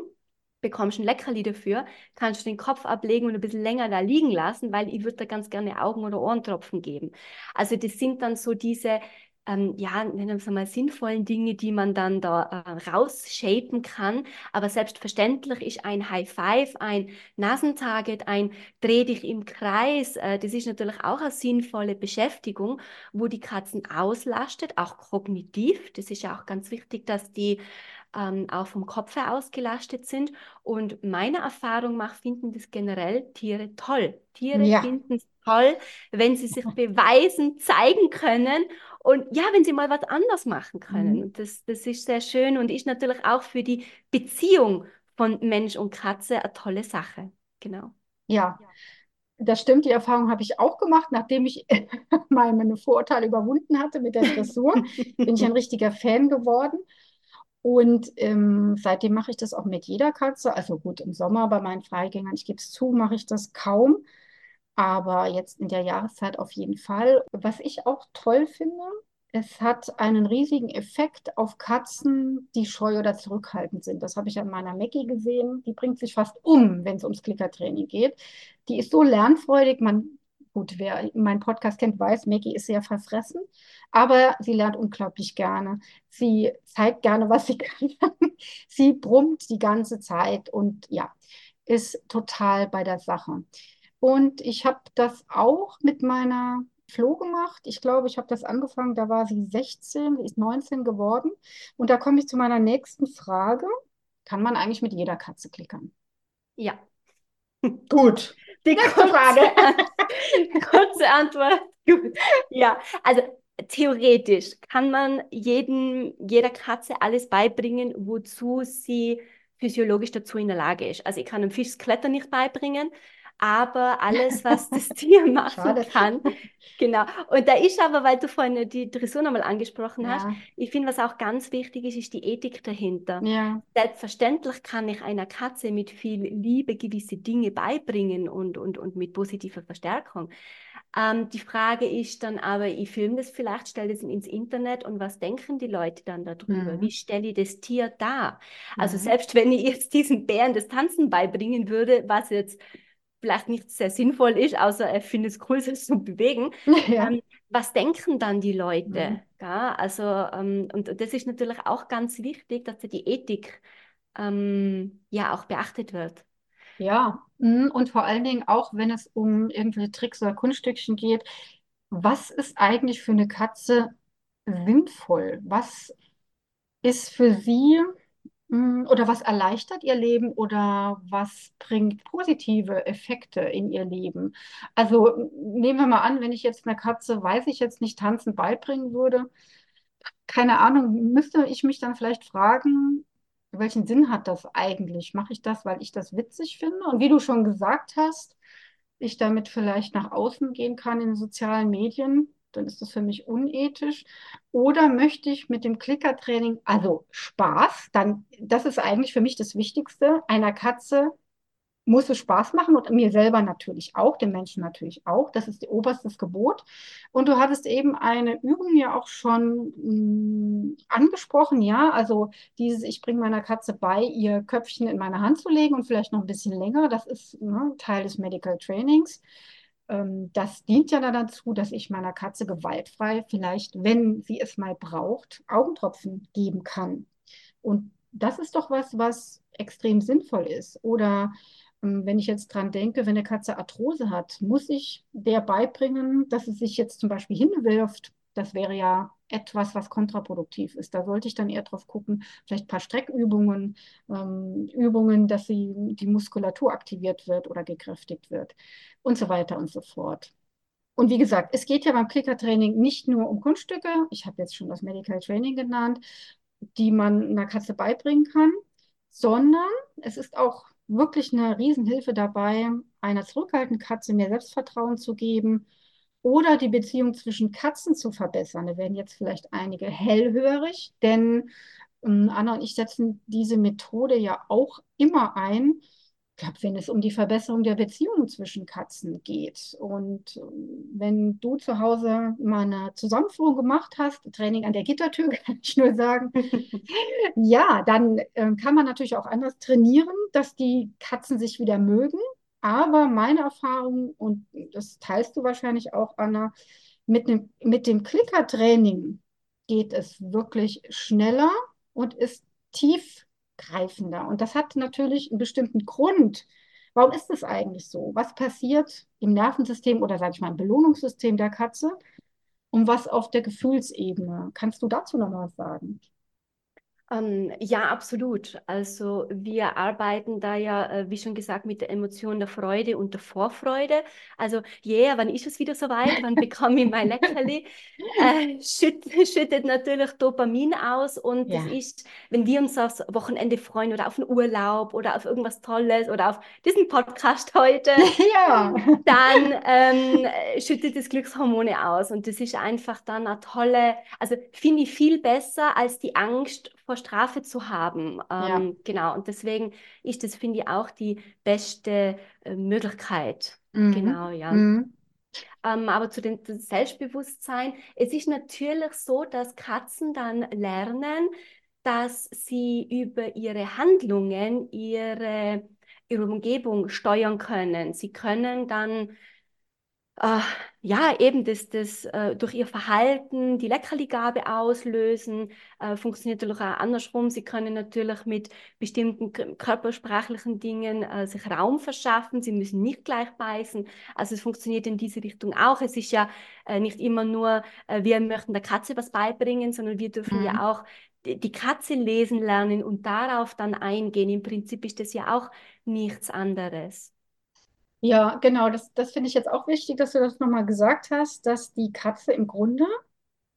bekommst ein Leckerli dafür, kannst du den Kopf ablegen und ein bisschen länger da liegen lassen, weil ich würde da ganz gerne Augen- oder Ohrentropfen geben. Also das sind dann so diese ähm, ja, nennen wir es mal, sinnvollen Dinge, die man dann da äh, rausshapen kann. Aber selbstverständlich ist ein High Five, ein Nasentarget, ein Dreh dich im Kreis, äh, das ist natürlich auch eine sinnvolle Beschäftigung, wo die Katzen auslastet, auch kognitiv. Das ist ja auch ganz wichtig, dass die ähm, auch vom Kopf her ausgelastet sind. Und meine Erfahrung macht, finden das generell Tiere toll. Tiere ja. finden es toll, wenn sie sich beweisen, zeigen können und ja, wenn sie mal was anders machen können. Mhm. Das, das ist sehr schön und ist natürlich auch für die Beziehung von Mensch und Katze eine tolle Sache. Genau. Ja, das stimmt, die Erfahrung habe ich auch gemacht, nachdem ich meine Vorurteile überwunden hatte mit der Dressur, bin ich ein richtiger Fan geworden. Und ähm, seitdem mache ich das auch mit jeder Katze. Also gut, im Sommer bei meinen Freigängern, ich gebe es zu, mache ich das kaum. Aber jetzt in der Jahreszeit auf jeden Fall. Was ich auch toll finde, es hat einen riesigen Effekt auf Katzen, die scheu oder zurückhaltend sind. Das habe ich an meiner Mackie gesehen. Die bringt sich fast um, wenn es ums Klickertraining geht. Die ist so lernfreudig. Man Gut, wer meinen Podcast kennt, weiß, Maggie ist sehr verfressen, aber sie lernt unglaublich gerne. Sie zeigt gerne, was sie kann. sie brummt die ganze Zeit und ja, ist total bei der Sache. Und ich habe das auch mit meiner Flo gemacht. Ich glaube, ich habe das angefangen, da war sie 16, sie ist 19 geworden. Und da komme ich zu meiner nächsten Frage. Kann man eigentlich mit jeder Katze klickern? Ja. Gut. Die kurze Frage. kurze Antwort. Gut. Ja, also theoretisch kann man jedem, jeder Katze alles beibringen, wozu sie physiologisch dazu in der Lage ist. Also ich kann einem Fisch das Klettern nicht beibringen, aber alles, was das Tier machen kann. Genau. Und da ist aber, weil du vorhin die Dressur nochmal angesprochen ja. hast, ich finde, was auch ganz wichtig ist, ist die Ethik dahinter. Ja. Selbstverständlich kann ich einer Katze mit viel Liebe gewisse Dinge beibringen und, und, und mit positiver Verstärkung. Ähm, die Frage ist dann aber, ich filme das vielleicht, stelle das ins Internet und was denken die Leute dann darüber? Mhm. Wie stelle ich das Tier dar? Also mhm. selbst wenn ich jetzt diesen Bären das Tanzen beibringen würde, was jetzt vielleicht nicht sehr sinnvoll ist, außer er findet es cool, sich zu bewegen. Ja. Ähm, was denken dann die Leute? Mhm. Ja, also, ähm, und das ist natürlich auch ganz wichtig, dass die Ethik ähm, ja auch beachtet wird. Ja, mhm, und vor allen Dingen auch, wenn es um irgendwelche Tricks oder Kunststückchen geht, was ist eigentlich für eine Katze sinnvoll? Was ist für sie oder was erleichtert ihr Leben oder was bringt positive Effekte in ihr Leben? Also nehmen wir mal an, wenn ich jetzt einer Katze, weiß ich jetzt nicht, tanzen beibringen würde, keine Ahnung, müsste ich mich dann vielleicht fragen, welchen Sinn hat das eigentlich? Mache ich das, weil ich das witzig finde? Und wie du schon gesagt hast, ich damit vielleicht nach außen gehen kann in sozialen Medien, dann ist das für mich unethisch. Oder möchte ich mit dem Klickertraining, also Spaß, dann, das ist eigentlich für mich das Wichtigste, einer Katze muss es Spaß machen und mir selber natürlich auch, den Menschen natürlich auch. Das ist die oberstes Gebot. Und du hattest eben eine Übung ja auch schon mh, mm, angesprochen, ja, also dieses, ich bringe meiner Katze bei, ihr Köpfchen in meine Hand zu legen und vielleicht noch ein bisschen länger. Das ist ne, Teil des Medical Trainings das dient ja dann dazu, dass ich meiner Katze gewaltfrei vielleicht, wenn sie es mal braucht, Augentropfen geben kann. Und das ist doch was, was extrem sinnvoll ist. Oder ähm, wenn ich jetzt dran denke, wenn eine Katze Arthrose hat, muss ich der beibringen, dass sie sich jetzt zum Beispiel hinwirft. Das wäre ja etwas, was kontraproduktiv ist. Da sollte ich dann eher drauf gucken, vielleicht ein paar Streckübungen, ähm, Übungen, dass sie, die Muskulatur aktiviert wird oder gekräftigt wird und so weiter und so fort. Und wie gesagt, es geht ja beim Klickertraining nicht nur um Kunststücke, ich habe jetzt schon das Medical Training genannt, die man einer Katze beibringen kann, sondern es ist auch wirklich eine Riesenhilfe dabei, einer zurückhaltenden Katze mehr Selbstvertrauen zu geben oder die Beziehung zwischen Katzen zu verbessern. Da werden jetzt vielleicht einige hellhörig, denn ähm, Anna und ich setzen diese Methode ja auch immer ein, ich glaube, wenn es um die Verbesserung der Beziehungen zwischen Katzen geht. Und ähm, wenn du zu Hause mal eine Zusammenführung gemacht hast, Training an der Gittertür, kann ich nur sagen, ja, dann äh, kann man natürlich auch anders trainieren, dass die Katzen sich wieder mögen. Aber meine Erfahrung, und das teilst du wahrscheinlich auch, Anna, mit dem, mit dem Klickertraining geht es wirklich schneller und ist tiefgreifender. Und das hat natürlich einen bestimmten Grund. Warum ist das eigentlich so? Was passiert im Nervensystem oder sage ich mal im Belohnungssystem der Katze und was auf der Gefühlsebene? Kannst du dazu noch was sagen? Ähm, ja, absolut. Also wir arbeiten da ja, äh, wie schon gesagt, mit der Emotion der Freude und der Vorfreude. Also, yeah, wann ist es wieder soweit? Wann bekomme ich mein Leckerli? Äh, schütt, schüttet natürlich Dopamin aus und ja. das ist, wenn wir uns aufs Wochenende freuen oder auf einen Urlaub oder auf irgendwas Tolles oder auf diesen Podcast heute, ja. dann ähm, schüttet das Glückshormone aus und das ist einfach dann eine tolle, also finde ich viel besser als die Angst vor Strafe zu haben. Ähm, ja. Genau, und deswegen ist das, finde ich, auch die beste äh, Möglichkeit. Mhm. Genau, ja. Mhm. Ähm, aber zu dem Selbstbewusstsein, es ist natürlich so, dass Katzen dann lernen, dass sie über ihre Handlungen ihre, ihre Umgebung steuern können. Sie können dann äh, ja, eben das, das äh, durch ihr Verhalten die Leckerligabe auslösen, äh, funktioniert natürlich auch andersrum. Sie können natürlich mit bestimmten körpersprachlichen Dingen äh, sich Raum verschaffen. Sie müssen nicht gleich beißen. Also es funktioniert in diese Richtung auch. Es ist ja äh, nicht immer nur, äh, wir möchten der Katze was beibringen, sondern wir dürfen mhm. ja auch die Katze lesen lernen und darauf dann eingehen. Im Prinzip ist das ja auch nichts anderes. Ja, genau, das, das finde ich jetzt auch wichtig, dass du das nochmal gesagt hast, dass die Katze im Grunde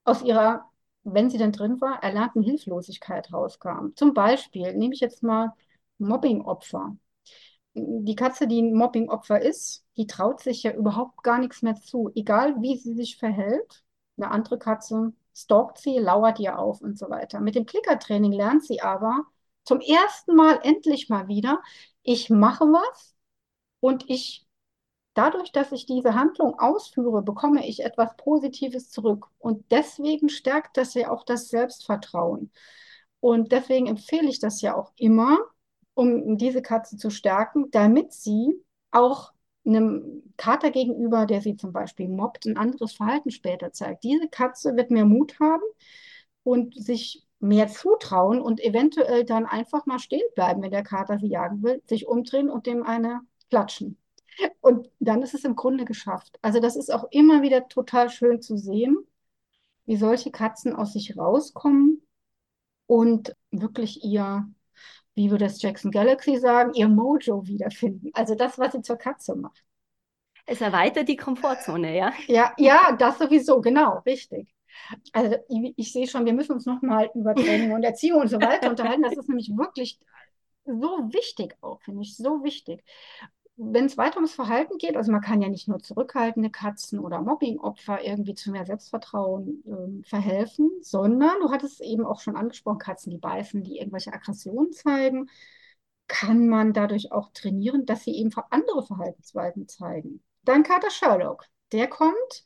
aus ihrer, wenn sie denn drin war, erlernten Hilflosigkeit rauskam. Zum Beispiel nehme ich jetzt mal Mobbing-Opfer. Die Katze, die ein Mobbing-Opfer ist, die traut sich ja überhaupt gar nichts mehr zu, egal wie sie sich verhält. Eine andere Katze stalkt sie, lauert ihr auf und so weiter. Mit dem Klickertraining lernt sie aber zum ersten Mal endlich mal wieder, ich mache was, und ich, dadurch, dass ich diese Handlung ausführe, bekomme ich etwas Positives zurück. Und deswegen stärkt das ja auch das Selbstvertrauen. Und deswegen empfehle ich das ja auch immer, um diese Katze zu stärken, damit sie auch einem Kater gegenüber, der sie zum Beispiel mobbt, ein anderes Verhalten später zeigt. Diese Katze wird mehr Mut haben und sich mehr zutrauen und eventuell dann einfach mal stehen bleiben, wenn der Kater sie jagen will, sich umdrehen und dem eine klatschen. Und dann ist es im Grunde geschafft. Also das ist auch immer wieder total schön zu sehen, wie solche Katzen aus sich rauskommen und wirklich ihr, wie würde das Jackson Galaxy sagen, ihr Mojo wiederfinden. Also das, was sie zur Katze macht. Es erweitert die Komfortzone, ja? Ja, ja, das sowieso, genau, richtig. Also ich, ich sehe schon, wir müssen uns nochmal über Training und Erziehung und so weiter unterhalten. Das ist nämlich wirklich so wichtig auch, finde ich, so wichtig wenn es weiter ums Verhalten geht, also man kann ja nicht nur zurückhaltende Katzen oder Mobbingopfer irgendwie zu mehr Selbstvertrauen äh, verhelfen, sondern du hattest eben auch schon angesprochen, Katzen, die beißen, die irgendwelche Aggressionen zeigen, kann man dadurch auch trainieren, dass sie eben andere Verhaltensweisen zeigen. Dein Kater Sherlock, der kommt,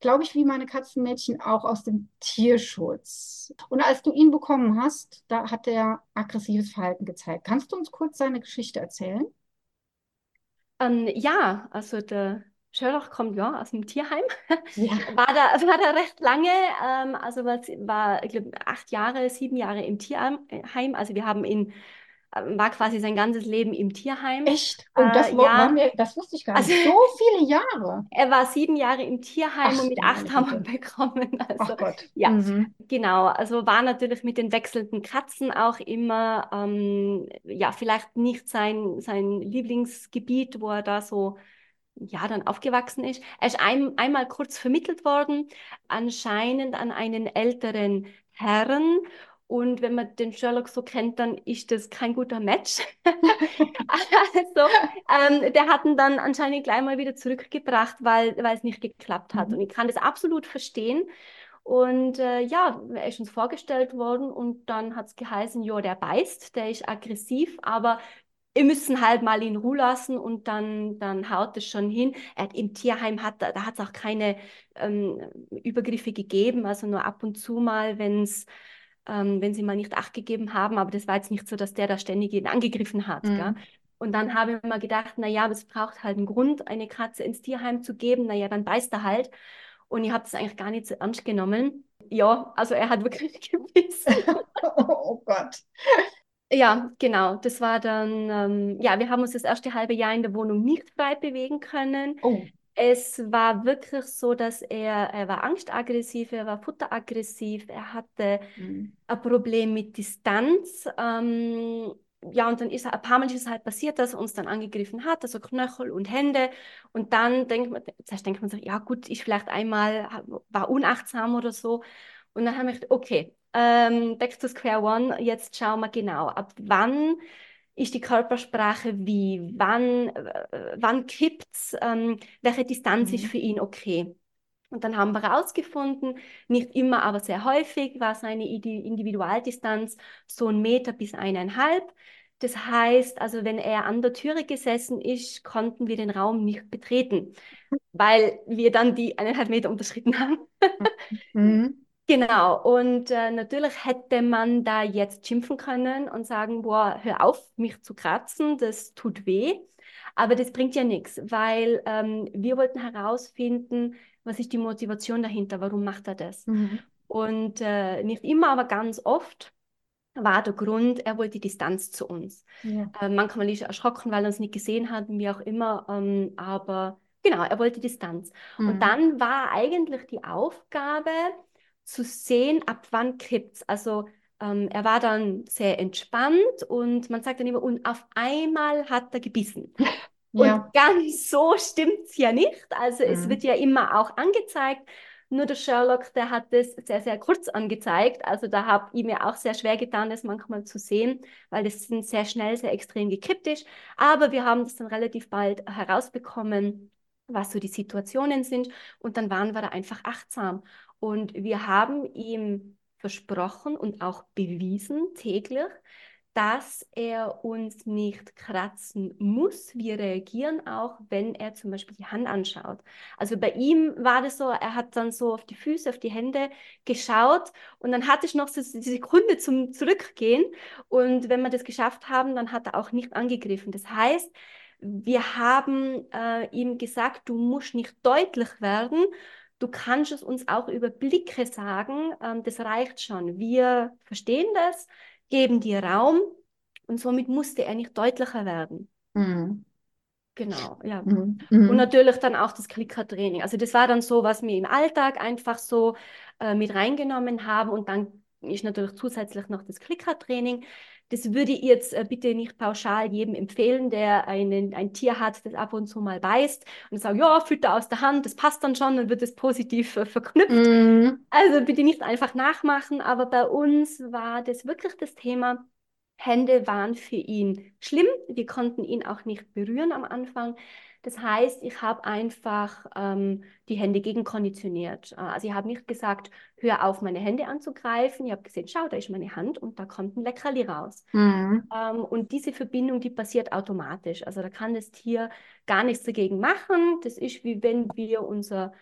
glaube ich, wie meine Katzenmädchen auch aus dem Tierschutz. Und als du ihn bekommen hast, da hat er aggressives Verhalten gezeigt. Kannst du uns kurz seine Geschichte erzählen? Ähm, ja, also der Sherlock kommt ja aus dem Tierheim. Ja. War da, war da recht lange, ähm, also war, war ich glaube, acht Jahre, sieben Jahre im Tierheim. Also wir haben ihn, äh, war quasi sein ganzes Leben im Tierheim. Echt? Oh, das, Äh, ja. war mir, das wusste ich gar nicht. Also- So viele Jahre. Er war sieben Jahre im Tierheim Ach, und mit acht haben wir bekommen. Also Ach Gott. ja. Mhm. Genau, also war natürlich mit den wechselnden Katzen auch immer, ähm, ja, vielleicht nicht sein, sein Lieblingsgebiet, wo er da so, ja, dann aufgewachsen ist. Er ist ein, einmal kurz vermittelt worden, anscheinend an einen älteren Herrn. Und wenn man den Sherlock so kennt, dann ist das kein guter Match. Also, ähm, der hat ihn dann anscheinend gleich mal wieder zurückgebracht, weil, weil es nicht geklappt hat. Mhm. Und ich kann das absolut verstehen. Und äh, ja, er ist uns vorgestellt worden und dann hat es geheißen, ja, der beißt, der ist aggressiv, aber wir müssen halt mal in Ruhe lassen und dann, dann haut es schon hin. Er hat, Im Tierheim hat, da hat es auch keine ähm, Übergriffe gegeben, also nur ab und zu mal, wenn's, ähm, wenn sie mal nicht Acht gegeben haben, aber das war jetzt nicht so, dass der da ständig ihn angegriffen hat. Mhm. Und dann habe ich mir gedacht, naja, es braucht halt einen Grund, eine Katze ins Tierheim zu geben, naja, dann beißt er halt. Und ich habe das eigentlich gar nicht so ernst genommen. Ja, also er hat wirklich gebissen. Oh Gott. Ja, genau. Das war dann, ähm, ja, wir haben uns das erste halbe Jahr in der Wohnung nicht frei bewegen können. Oh. Es war wirklich so, dass er, er war angstaggressiv, er war futteraggressiv, er hatte Mhm. ein Problem mit Distanz. Ähm, ja, und dann ist ein paar Mal ist es halt passiert, dass er uns dann angegriffen hat, also Knöchel und Hände. Und dann denkt man, zuerst denkt man sich, ja gut, ich vielleicht einmal war unachtsam oder so. Und dann haben wir gedacht, okay, ähm, back to square one, jetzt schauen wir genau, ab wann ist die Körpersprache wie, wann, äh, wann kippt's, ähm, welche Distanz ist Mhm. für ihn okay. Und dann haben wir herausgefunden, nicht immer, aber sehr häufig war seine Indi- Individualdistanz so ein Meter bis eineinhalb. Das heißt, also wenn er an der Türe gesessen ist, konnten wir den Raum nicht betreten, weil wir dann die eineinhalb Meter unterschritten haben. Mhm. Genau, und äh, natürlich hätte man da jetzt schimpfen können und sagen, boah, hör auf, mich zu kratzen, das tut weh. Aber das bringt ja nichts, weil ähm, wir wollten herausfinden, was ist die Motivation dahinter, warum macht er das? Mhm. Und äh, nicht immer, aber ganz oft war der Grund, er wollte Distanz zu uns. Ja. Äh, manchmal ist er erschrocken, weil er uns nicht gesehen hat, wie auch immer, ähm, aber genau, er wollte Distanz. Mhm. Und dann war eigentlich die Aufgabe zu sehen, ab wann kippt's. Also ähm, er war dann sehr entspannt und man sagt dann immer, und auf einmal hat er gebissen. Ja. Und ganz so stimmt's ja nicht. Also es Mhm. wird ja immer auch angezeigt. Nur der Sherlock, der hat das sehr, sehr kurz angezeigt. Also da habe ich mir auch sehr schwer getan, das manchmal zu sehen, weil das sind sehr schnell, sehr extrem gekippt ist. Aber wir haben das dann relativ bald herausbekommen, was so die Situationen sind. Und dann waren wir da einfach achtsam. Und wir haben ihm versprochen und auch bewiesen täglich, dass er uns nicht kratzen muss. Wir reagieren auch, wenn er zum Beispiel die Hand anschaut. Also bei ihm war das so, er hat dann so auf die Füße, auf die Hände geschaut und dann hatte ich noch so die Sekunde zum Zurückgehen. Und wenn wir das geschafft haben, dann hat er auch nicht angegriffen. Das heißt, wir haben äh, ihm gesagt, du musst nicht deutlich werden. Du kannst es uns auch über Blicke sagen. Ähm, das reicht schon. Wir verstehen das geben dir Raum und somit musste er nicht deutlicher werden. Mhm. Genau, ja. Mhm. Und Mhm. natürlich dann auch das Klickertraining. Also das war dann so, was wir im Alltag einfach so äh, mit reingenommen haben und dann ist natürlich zusätzlich noch das Klickertraining. Das würde ich jetzt äh, bitte nicht pauschal jedem empfehlen, der einen, ein Tier hat, das ab und zu mal beißt und sagt, ja, Fütter aus der Hand, das passt dann schon, dann wird es positiv äh, verknüpft. Mhm. Also bitte nicht einfach nachmachen, aber bei uns war das wirklich das Thema. Hände waren für ihn schlimm. Wir konnten ihn auch nicht berühren am Anfang. Das heißt, ich habe einfach ähm, die Hände gegenkonditioniert. Äh, Also ich habe nicht gesagt, hör auf, meine Hände anzugreifen. Ich habe gesehen, schau, da ist meine Hand und da kommt ein Leckerli raus. Mhm. Ähm, und diese Verbindung, die passiert automatisch. Also da kann das Tier gar nichts dagegen machen. Das ist wie wenn wir unser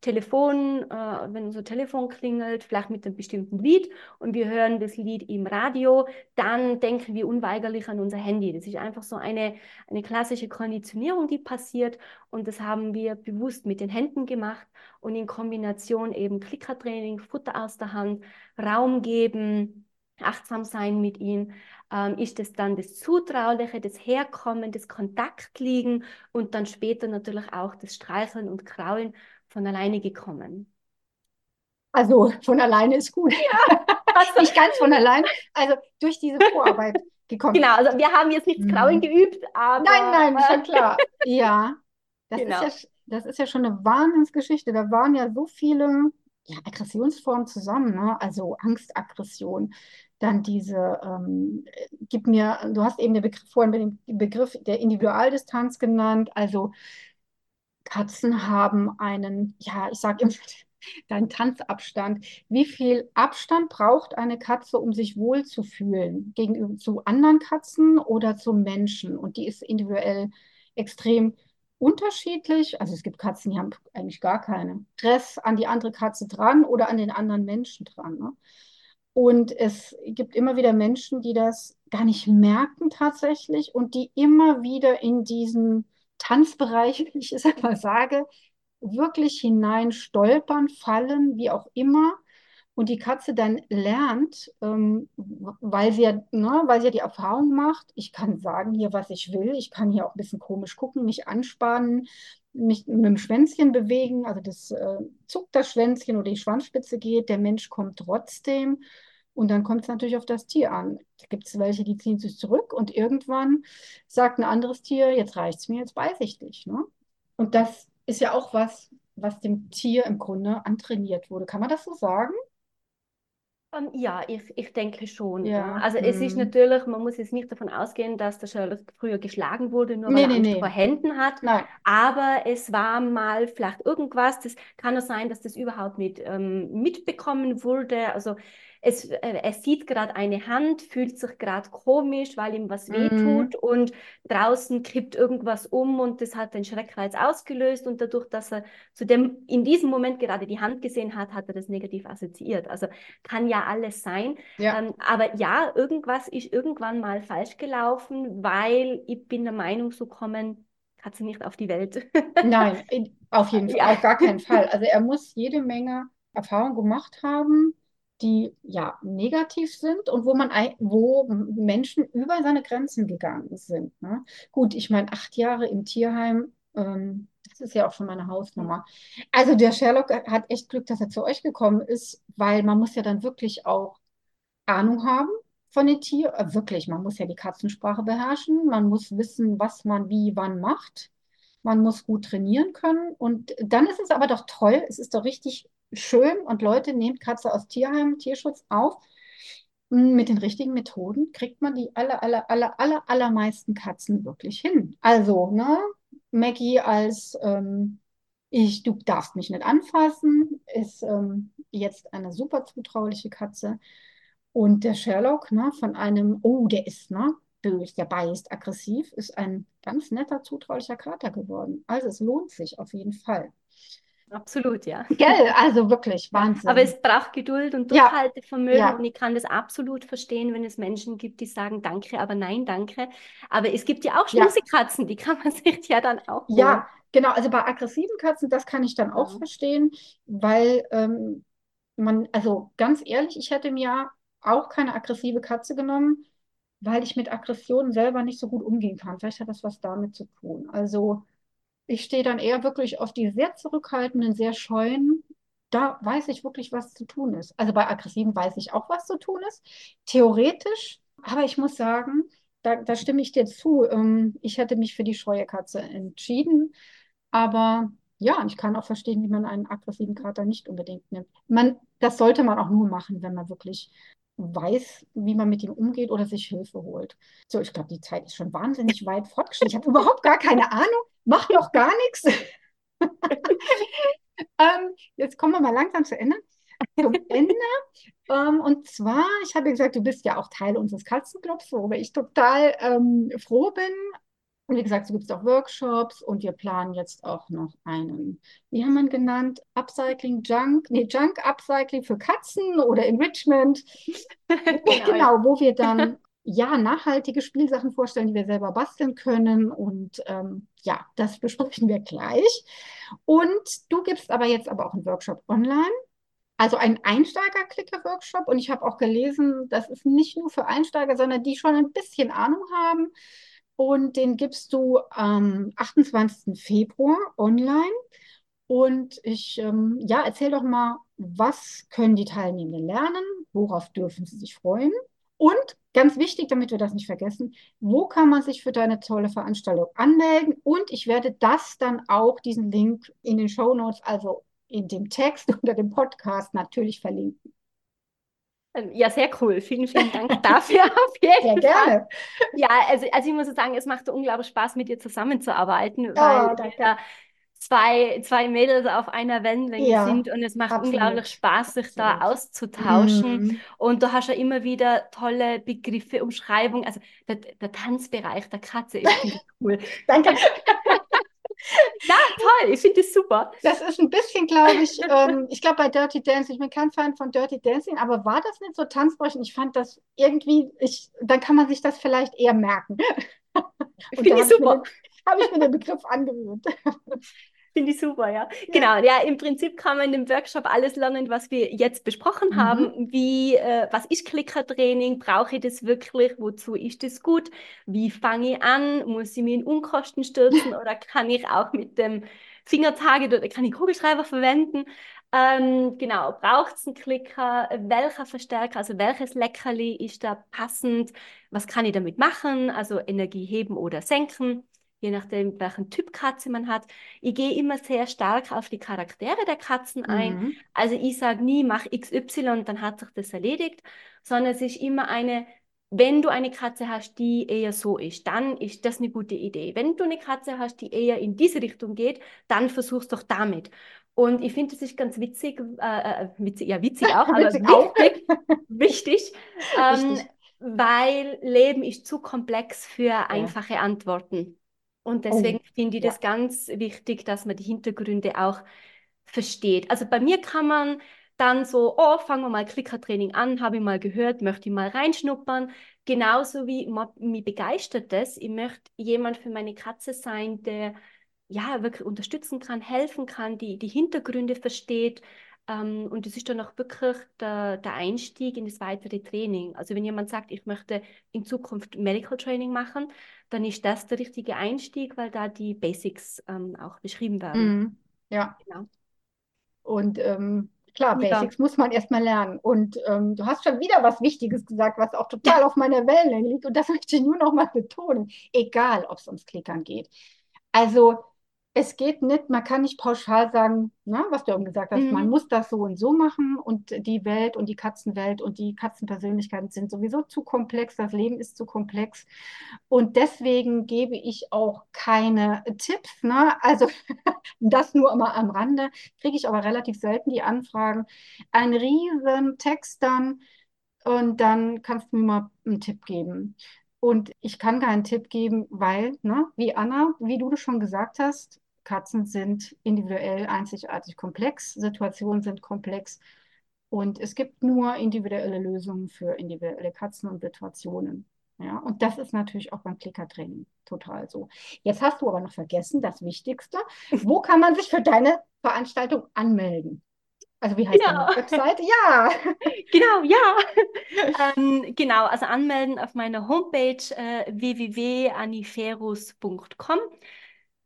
Telefon, äh, wenn unser Telefon klingelt, vielleicht mit einem bestimmten Lied und wir hören das Lied im Radio, dann denken wir unweigerlich an unser Handy. Das ist einfach so eine, eine klassische Konditionierung, die passiert und das haben wir bewusst mit den Händen gemacht und in Kombination eben Klickertraining, Futter aus der Hand, Raum geben, achtsam sein mit ihnen, ähm, ist es dann das Zutrauliche, das Herkommen, das Kontaktliegen und dann später natürlich auch das Streicheln und Kraulen von alleine gekommen. Also von alleine ist gut. Ja. nicht ganz von allein, also durch diese Vorarbeit gekommen. Genau, also wir haben jetzt nichts mhm. geübt, aber... Nein, nein, schon klar. Ja, das, genau. ist ja, das ist ja schon eine Wahnsinnsgeschichte. Da waren ja so viele ja, Aggressionsformen zusammen, ne? also Angstaggression, dann diese, ähm, gib mir, du hast eben den Begriff, vorhin den Begriff der Individualdistanz genannt, also Katzen haben einen, ja, ich sage immer, deinen Tanzabstand. Wie viel Abstand braucht eine Katze, um sich wohlzufühlen gegenüber zu anderen Katzen oder zu Menschen? Und die ist individuell extrem unterschiedlich. Also es gibt Katzen, die haben eigentlich gar keine Stress an die andere Katze dran oder an den anderen Menschen dran. Ne? Und es gibt immer wieder Menschen, die das gar nicht merken tatsächlich und die immer wieder in diesen Tanzbereich, wie ich es einmal sage, wirklich hinein stolpern, fallen, wie auch immer. Und die Katze dann lernt, ähm, weil, sie ja, ne, weil sie ja die Erfahrung macht, ich kann sagen hier, was ich will, ich kann hier auch ein bisschen komisch gucken, mich anspannen, mich mit dem Schwänzchen bewegen, also das äh, zuckt das Schwänzchen oder die Schwanzspitze geht, der Mensch kommt trotzdem. Und dann kommt es natürlich auf das Tier an. Da gibt es welche, die ziehen sich zurück und irgendwann sagt ein anderes Tier, jetzt reicht es mir, jetzt beiß ich dich. Ne? Und das ist ja auch was, was dem Tier im Grunde antrainiert wurde. Kann man das so sagen? Um, ähm, ja, ich, ich denke schon. Ja. ja. Also es ist mhm. natürlich, man muss jetzt nicht davon ausgehen, dass der Sherlock früher geschlagen wurde, nur weil nee, er nee, Angst nee. vor Händen hat. Nein. Aber es war mal vielleicht irgendwas, das kann nur sein, dass das überhaupt nicht ähm, mitbekommen wurde. Also es, äh, er sieht gerade eine Hand, fühlt sich gerade komisch, weil ihm was wehtut mhm. und draußen kippt irgendwas um und das hat den Schreckreiz ausgelöst und dadurch, dass er zu dem in diesem Moment gerade die Hand gesehen hat, hat er das negativ assoziiert. Also kann ja alles sein. Ja. Ähm, aber ja, irgendwas ist irgendwann mal falsch gelaufen, weil ich bin der Meinung, so kommen Katze nicht auf die Welt. Nein, auf jeden Fall, ja. auf gar keinen Fall. Also er muss jede Menge Erfahrung gemacht haben die ja negativ sind und wo man wo Menschen über seine Grenzen gegangen sind. Ne? Gut, ich meine, acht Jahre im Tierheim, ähm, das ist ja auch schon meine Hausnummer. Also der Sherlock hat echt Glück, dass er zu euch gekommen ist, weil man muss ja dann wirklich auch Ahnung haben von den Tieren. Äh, wirklich, man muss ja die Katzensprache beherrschen, man muss wissen, was man wie wann macht. Man muss gut trainieren können. Und dann ist es aber doch toll, es ist doch richtig schön und Leute, nehmt Katze aus Tierheim, Tierschutz auf. Hm, mit den richtigen Methoden kriegt man die aller, aller, aller, aller, allermeisten Katzen wirklich hin. Also, ne, Maggie als ähm, ich, du darfst mich nicht anfassen, ist ähm, jetzt eine super zutrauliche Katze. Und der Sherlock, ne, von einem, oh, der ist, ne, böse, der beißt, aggressiv, ist ein ganz netter, zutraulicher Kater geworden. Also es lohnt sich auf jeden Fall. Absolut, ja. Gell, also wirklich Wahnsinn. Aber es braucht Geduld und Durchhaltevermögen ja. und ich kann das absolut verstehen, wenn es Menschen gibt, die sagen Danke, aber nein, danke. Aber es gibt ja auch Schmusekatzen, ja. die kann man sich ja dann auch. Holen. Ja, genau. Also bei aggressiven Katzen, das kann ich dann auch ja. verstehen, weil ähm, man, also ganz ehrlich, ich hätte mir auch keine aggressive Katze genommen, weil ich mit Aggressionen selber nicht so gut umgehen kann. Vielleicht hat das was damit zu tun. Also ich stehe dann eher wirklich auf die sehr zurückhaltenden, sehr scheuen. Da weiß ich wirklich, was zu tun ist. Also bei aggressiven weiß ich auch, was zu tun ist. Theoretisch, aber ich muss sagen, da, da stimme ich dir zu. Ähm, ich hätte mich für die scheue Katze entschieden. Aber ja, ich kann auch verstehen, wie man einen aggressiven Kater nicht unbedingt nimmt. Man, das sollte man auch nur machen, wenn man wirklich weiß, wie man mit ihm umgeht oder sich Hilfe holt. So, ich glaube, die Zeit ist schon wahnsinnig weit fortgeschritten. Ich habe überhaupt gar keine Ahnung, mache noch gar nichts. ähm, jetzt kommen wir mal langsam zu Ende. Zum Ende. ähm, und zwar, ich habe gesagt, du bist ja auch Teil unseres Katzenclubs, worüber ich total ähm, froh bin. Und wie gesagt, so gibt es auch Workshops und wir planen jetzt auch noch einen, wie haben wir ihn genannt? Upcycling Junk, nee, Junk Upcycling für Katzen oder Enrichment. genau, genau, wo wir dann ja nachhaltige Spielsachen vorstellen, die wir selber basteln können. Und ähm, ja, das besprechen wir gleich. Und du gibst aber jetzt aber auch einen Workshop online. Also ein Einsteiger-Clicker-Workshop. Und ich habe auch gelesen, das ist nicht nur für Einsteiger, sondern die schon ein bisschen Ahnung haben und den gibst du am 28. Februar online. Und ich, ähm, ja, erzähl doch mal, was können die Teilnehmenden lernen? Worauf dürfen sie sich freuen? Und ganz wichtig, damit wir das nicht vergessen, wo kann man sich für deine tolle Veranstaltung anmelden? Und ich werde das dann auch, diesen Link in den Show Notes, also in dem Text unter dem Podcast natürlich verlinken. Ja, sehr cool. Vielen, vielen Dank dafür auf jeden Sehr gerne. Ja, also, also ich muss sagen, es macht unglaublich Spaß, mit dir zusammenzuarbeiten, oh, weil wir zwei, zwei Mädels auf einer Wellenlänge ja, sind und es macht absolut. unglaublich Spaß, sich absolut. da auszutauschen. Mm. Und du hast ja immer wieder tolle Begriffe, Umschreibungen. Also der, der Tanzbereich der Katze ist cool. Danke. Ja, toll, ich finde es super. Das ist ein bisschen, glaube ich, ähm, ich glaube bei Dirty Dancing, ich bin kein Fan von Dirty Dancing, aber war das nicht so Tanzbräuchen? Ich fand das irgendwie, ich, dann kann man sich das vielleicht eher merken. Finde ich super. Habe ich mir den Begriff angewöhnt. Finde ich super, ja. Genau, ja, im Prinzip kann man in dem Workshop alles lernen, was wir jetzt besprochen mhm. haben. Wie, äh, was ist Klickertraining? Brauche ich das wirklich? Wozu ist das gut? Wie fange ich an? Muss ich mich in Unkosten stürzen oder kann ich auch mit dem Fingertarget oder kann ich Kugelschreiber verwenden? Ähm, genau, braucht es einen Klicker? Welcher Verstärker, also welches Leckerli ist da passend? Was kann ich damit machen? Also Energie heben oder senken je nachdem, welchen Typ Katze man hat. Ich gehe immer sehr stark auf die Charaktere der Katzen ein. Mhm. Also ich sage nie, mach XY, dann hat sich das erledigt, sondern es ist immer eine, wenn du eine Katze hast, die eher so ist, dann ist das eine gute Idee. Wenn du eine Katze hast, die eher in diese Richtung geht, dann versuch's doch damit. Und ich finde, das ist ganz witzig, äh, äh witzig, ja witzig auch, aber witzig wichtig, wichtig, ähm, weil Leben ist zu komplex für einfache ja. Antworten. Und deswegen oh, finde ich ja. das ganz wichtig, dass man die Hintergründe auch versteht. Also bei mir kann man dann so, oh, fangen wir mal Klickertraining an, habe ich mal gehört, möchte ich mal reinschnuppern. Genauso wie mich begeistert das. Ich möchte jemand für meine Katze sein, der ja wirklich unterstützen kann, helfen kann, die, die Hintergründe versteht. Ähm, und das ist dann auch wirklich der, der Einstieg in das weitere Training. Also wenn jemand sagt, ich möchte in Zukunft Medical Training machen, dann ist das der richtige Einstieg, weil da die Basics ähm, auch beschrieben werden. Mhm. Ja. Genau. Und ähm, klar, ja. Basics muss man erstmal lernen. Und ähm, du hast schon wieder was Wichtiges gesagt, was auch total ja. auf meiner Wellenlänge liegt. Und das möchte ich nur noch mal betonen. Egal, ob es ums Klickern geht. Also es geht nicht, man kann nicht pauschal sagen, na, was du eben gesagt hast, mhm. man muss das so und so machen und die Welt und die Katzenwelt und die Katzenpersönlichkeiten sind sowieso zu komplex, das Leben ist zu komplex und deswegen gebe ich auch keine Tipps, ne? also das nur immer am Rande, kriege ich aber relativ selten die Anfragen, ein riesen Text dann und dann kannst du mir mal einen Tipp geben. Und ich kann keinen Tipp geben, weil, ne, wie Anna, wie du das schon gesagt hast, Katzen sind individuell einzigartig komplex, Situationen sind komplex und es gibt nur individuelle Lösungen für individuelle Katzen und Situationen. Ja, und das ist natürlich auch beim Klickertraining total so. Jetzt hast du aber noch vergessen, das Wichtigste. Wo kann man sich für deine Veranstaltung anmelden? Also wie heißt genau. deine Webseite? Ja. genau, ja. ähm, genau, also anmelden auf meiner Homepage äh, www.aniferus.com.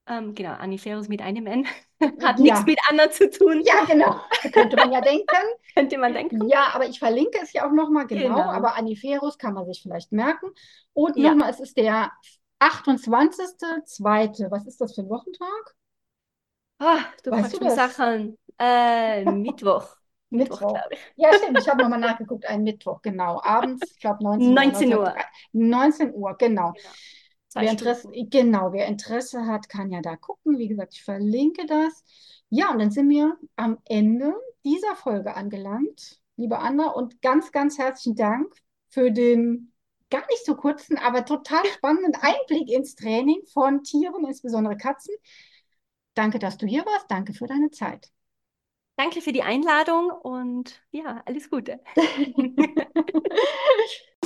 Ähm, genau, Aniferus mit einem N. Hat ja. nichts mit Anna zu tun. Ja, genau. Könnte man ja denken. Könnte man denken. Ja, aber ich verlinke es ja auch nochmal genau, genau. Aber Aniferus kann man sich vielleicht merken. Und ja. nochmal, es ist der 28.02. Was ist das für ein Wochentag? Oh, du weißt du Sachen. Äh, Mittwoch. Mittwoch, Mittwoch. Ja, stimmt. Ich habe nochmal nachgeguckt. Ein Mittwoch, genau. Abends, ich glaube 19, 19 Uhr. 19 Uhr, genau. genau. Wer Interesse, genau, wer Interesse hat, kann ja da gucken. Wie gesagt, ich verlinke das. Ja, und dann sind wir am Ende dieser Folge angelangt, liebe Anna, und ganz, ganz herzlichen Dank für den gar nicht so kurzen, aber total spannenden Einblick ins Training von Tieren, insbesondere Katzen. Danke, dass du hier warst. Danke für deine Zeit. Danke für die Einladung und ja, alles Gute.